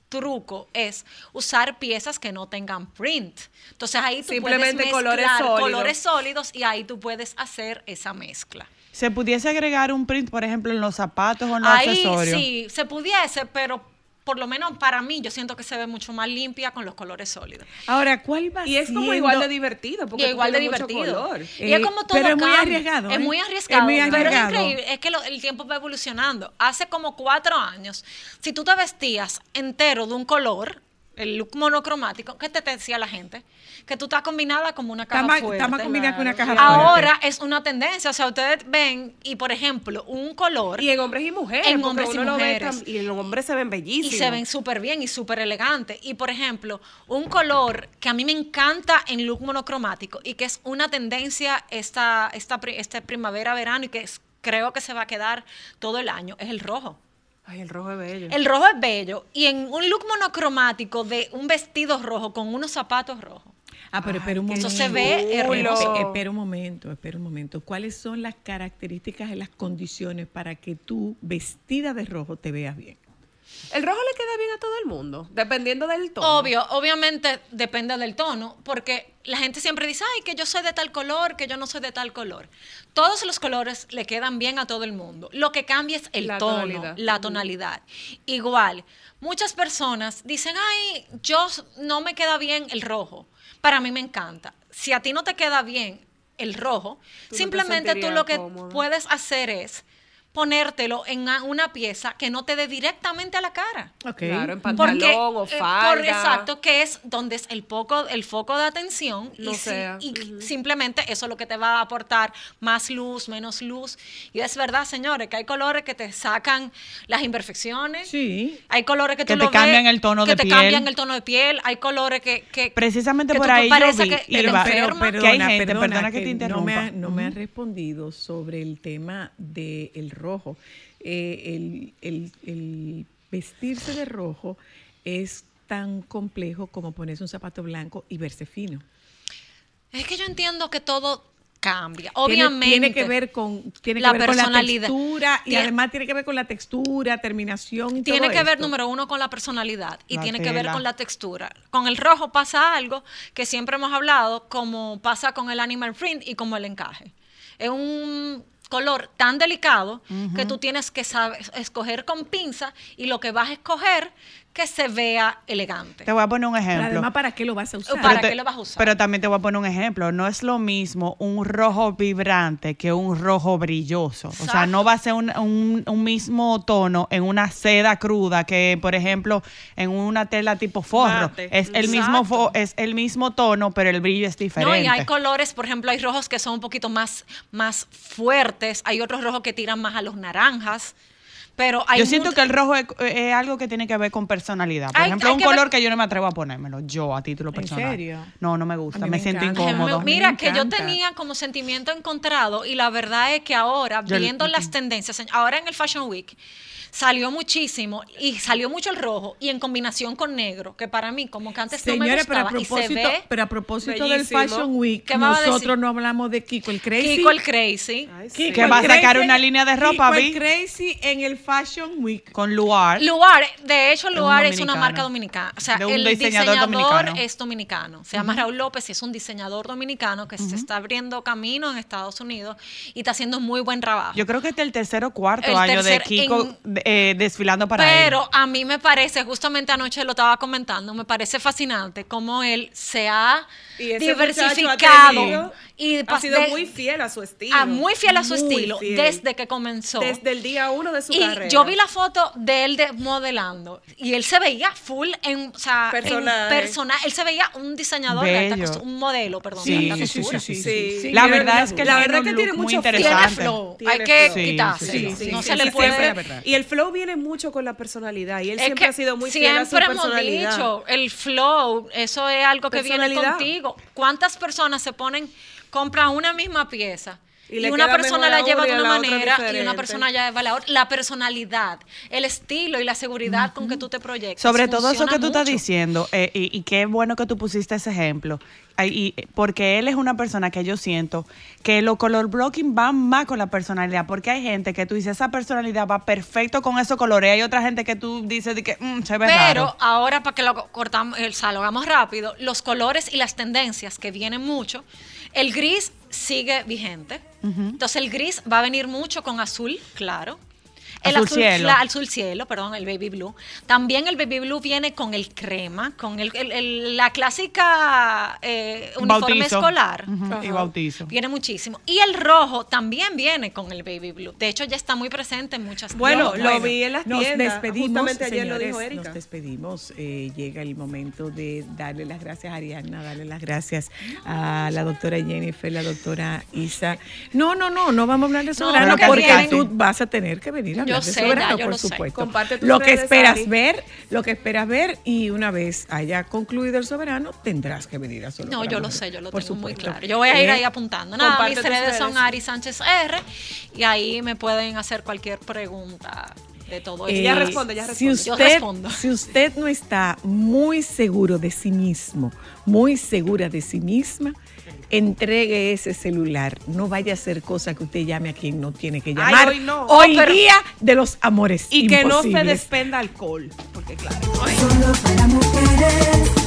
truco es usar piezas que no tengan print. Entonces ahí tú Simplemente puedes colores sólidos. colores sólidos y ahí tú puedes hacer esa mezcla. ¿Se pudiese agregar un print, por ejemplo, en los zapatos o en los ahí accesorios? sí, se pudiese, pero por lo menos para mí yo siento que se ve mucho más limpia con los colores sólidos. Ahora, ¿cuál va Y es como igual de divertido, porque Y igual de divertido. color. y es como todo pero es muy arriesgado, Es ¿eh? muy Es arriesgado. muy Pero es arriesgado. increíble. Es que lo- el tiempo va evolucionando. Hace como cuatro años, si tú te vestías entero de un color, el look monocromático, ¿qué te decía la gente? Que tú estás combinada como una caja fuerte. está más combinada que una caja Ahora es una tendencia. O sea, ustedes ven, y por ejemplo, un color. Y en hombres y mujeres. En hombres y uno lo ve mujeres. y en los hombres se ven Y bellísimos. se ven súper bien y súper elegantes. Y por ejemplo, un color que a mí me encanta en look monocromático y que es una tendencia esta, esta, esta primavera-verano y que es- creo que se va a quedar todo el año, es el rojo. Ay, el rojo es bello. El rojo es bello y en un look monocromático de un vestido rojo con unos zapatos rojos. Ah, pero espera un momento. Eso se ve Espera un momento, espera un momento. ¿Cuáles son las características y las condiciones para que tú, vestida de rojo, te veas bien? El rojo le queda bien a todo el mundo, dependiendo del tono. Obvio, obviamente depende del tono, porque la gente siempre dice, ay, que yo soy de tal color, que yo no soy de tal color. Todos los colores le quedan bien a todo el mundo. Lo que cambia es el La tono, tonalidad. la tonalidad. Igual, muchas personas dicen, ay, yo no me queda bien el rojo. Para mí me encanta. Si a ti no te queda bien el rojo, Tú no te simplemente tú lo que puedes hacer es ponértelo en una- pieza que no te dé directamente a la cara. Claro, en Porque, pantalón o eh, falda. por- exacto, que es donde es el poco, el foco de atención No y, si- sea. y simplemente eso es lo que te va a aportar más luz, menos luz. Y es verdad, señores, que hay colores que te sacan las imperfecciones. Sí. Hay colores que, Que tú te lo cambian ves, el tono que de te piel. cambian el tono de piel. Hay colores que, que Precisamente que por tú ahí yo parece vi, que- que te Irma, enferma. que hay gente, perdona que te no me, ha, interrumpa. no me ha Ujú. respondido sobre el tema del rojo. Eh, el, el- el vestirse de rojo es tan complejo como ponerse un zapato blanco y verse fino. Es que yo entiendo que todo cambia. Obviamente. Tiene, que ver con, tiene la que ver con la personalidad. textura y Tiene- además tiene que ver con la textura, terminación y Tiene todo que ver, número uno, con la personalidad y La tiene que ver con la textura. Con el rojo pasa algo que siempre hemos hablado, como pasa con el animal print y como el encaje. Es un color tan delicado que tú tienes que saber escoger con pinza y lo que vas a escoger que se vea elegante. Te voy a poner un ejemplo. además, ¿para qué lo vas a usar? ¿Para te- qué lo vas a usar? Pero también te voy a poner un ejemplo. No es lo mismo un rojo vibrante que un rojo brilloso. O sea, no va a ser un, un- un mismo tono en una seda cruda que, por ejemplo, en una tela tipo forro. Mate. Es el mismo fo- es el mismo tono, pero el brillo es No, diferente. y hay colores, por ejemplo, hay rojos que son un poquito más, más fuertes, hay otros rojos que tiran más a los naranjas. Pero hay yo siento que el rojo es, es algo que tiene que ver con personalidad. Por Hay- ejemplo, hay un que color ver- que yo no me atrevo a ponérmelo, yo a título personal. serio? No, no me gusta, me, me siento encanta. incómodo. Mira, que yo tenía como sentimiento encontrado y la verdad es que ahora, Yo- viendo las tendencias, ahora en el Fashion Week, salió muchísimo y salió mucho el rojo y en combinación con negro, que para mí como que antes no me Señores, pero a gustaba y se propósito, ve pero a propósito del. Fashion Week, ¿Qué me va a nosotros no hablamos de Kiko el Crazy. Kiko el Crazy. Kiko Que el va a sacar una línea de ropa, Kiko el vi. Crazy en el Fashion Week. Con Luar. Luar, de hecho, Luar es una marca dominicana. O sea, De un el diseñador diseñador, dominicano. es dominicano. Se llama Raúl López y es un diseñador dominicano que se está abriendo camino en Estados Unidos y está haciendo muy buen trabajo. Yo creo que este es el tercer o cuarto El año de Kiko eh, desfilando para él. Pero a mí me parece, justamente anoche lo estaba comentando, me parece fascinante cómo él se ha Y diversificado atrevido y ha sido de- muy fiel a su estilo. a muy fiel a su Muy estilo fiel. desde que comenzó. Desde el día uno de su y carrera. yo vi la foto de él de modelando y él se veía full en, o sea, en Personaje. persona, él se veía un diseñador de alta Bello. costura, un modelo, perdón, Sí, de alta sí, sí. La verdad es que la verdad tiene que tiene mucho interesante. Tiene flow, Tiene hay que flow. quitarse, Sí, sí, sí, no sí, se le puede Y el flow viene mucho con la personalidad y él Es siempre ha sido muy fiel a su siempre hemos personalidad. dicho, el flow, eso es algo que viene Personalidad. contigo. ¿Cuántas personas se ponen, compran una misma pieza? Y una persona la lleva de una manera y una persona ya lleva la otra. La personalidad, el estilo y la seguridad con que tú te proyectas. Sobre todo eso que tú estás diciendo, eh, y, y qué bueno que tú pusiste ese ejemplo, Ay, y- eh, porque él es una persona que yo siento que los color blocking van más con la personalidad, porque hay gente que tú dices, esa personalidad va perfecto con esos colores, y hay otra gente que tú dices de que "Mm, se ve Pero raro. ahora para que lo cortamos, el lo hagamos rápido, los colores y las tendencias que vienen mucho, el gris sigue vigente. Entonces el gris va a venir mucho con azul, claro. El Azul azul, cielo. la- azul cielo, perdón, el baby blue. También el baby blue viene con el crema, con el, el- el- la clásica eh, uniforme Bautizo. escolar. Y bautizo. Viene muchísimo. Y el rojo también viene con el baby blue. De hecho, ya está muy presente en muchas Bueno, tiendas. lo vi en las nos tiendas. despedimos, Justamente ayer lo dijo Erika. Nos despedimos. Eh, llega el momento de darle las gracias a Ariana, darle las gracias a la doctora Jennifer, la doctora Isa. No, no, no, no vamos a hablar de soberano porque porque tú vas a tener que venir a Yo sé, soberano, ya, yo por lo sé. supuesto. Comparte tus Lo que redes, esperas Ari. ver, lo que esperas ver y una vez haya concluido el soberano tendrás que venir a solo No, yo lo sé, yo lo por tengo muy claro. Yo voy a ir Eh, ahí apuntando. Nada, mis redes son. Ari Sánchez R y ahí me pueden hacer cualquier pregunta de todo esto. Eh, Ya responde, ya Si responde. Yo usted, respondo. si usted no está muy seguro de sí mismo, muy segura de sí misma, entregue ese celular. No vaya a hacer cosas que usted llame a quien no tiene que Ay, llamar. hoy no. Hoy No, día de los amores Y que no se despenda alcohol. Porque claro. Solo para mujeres.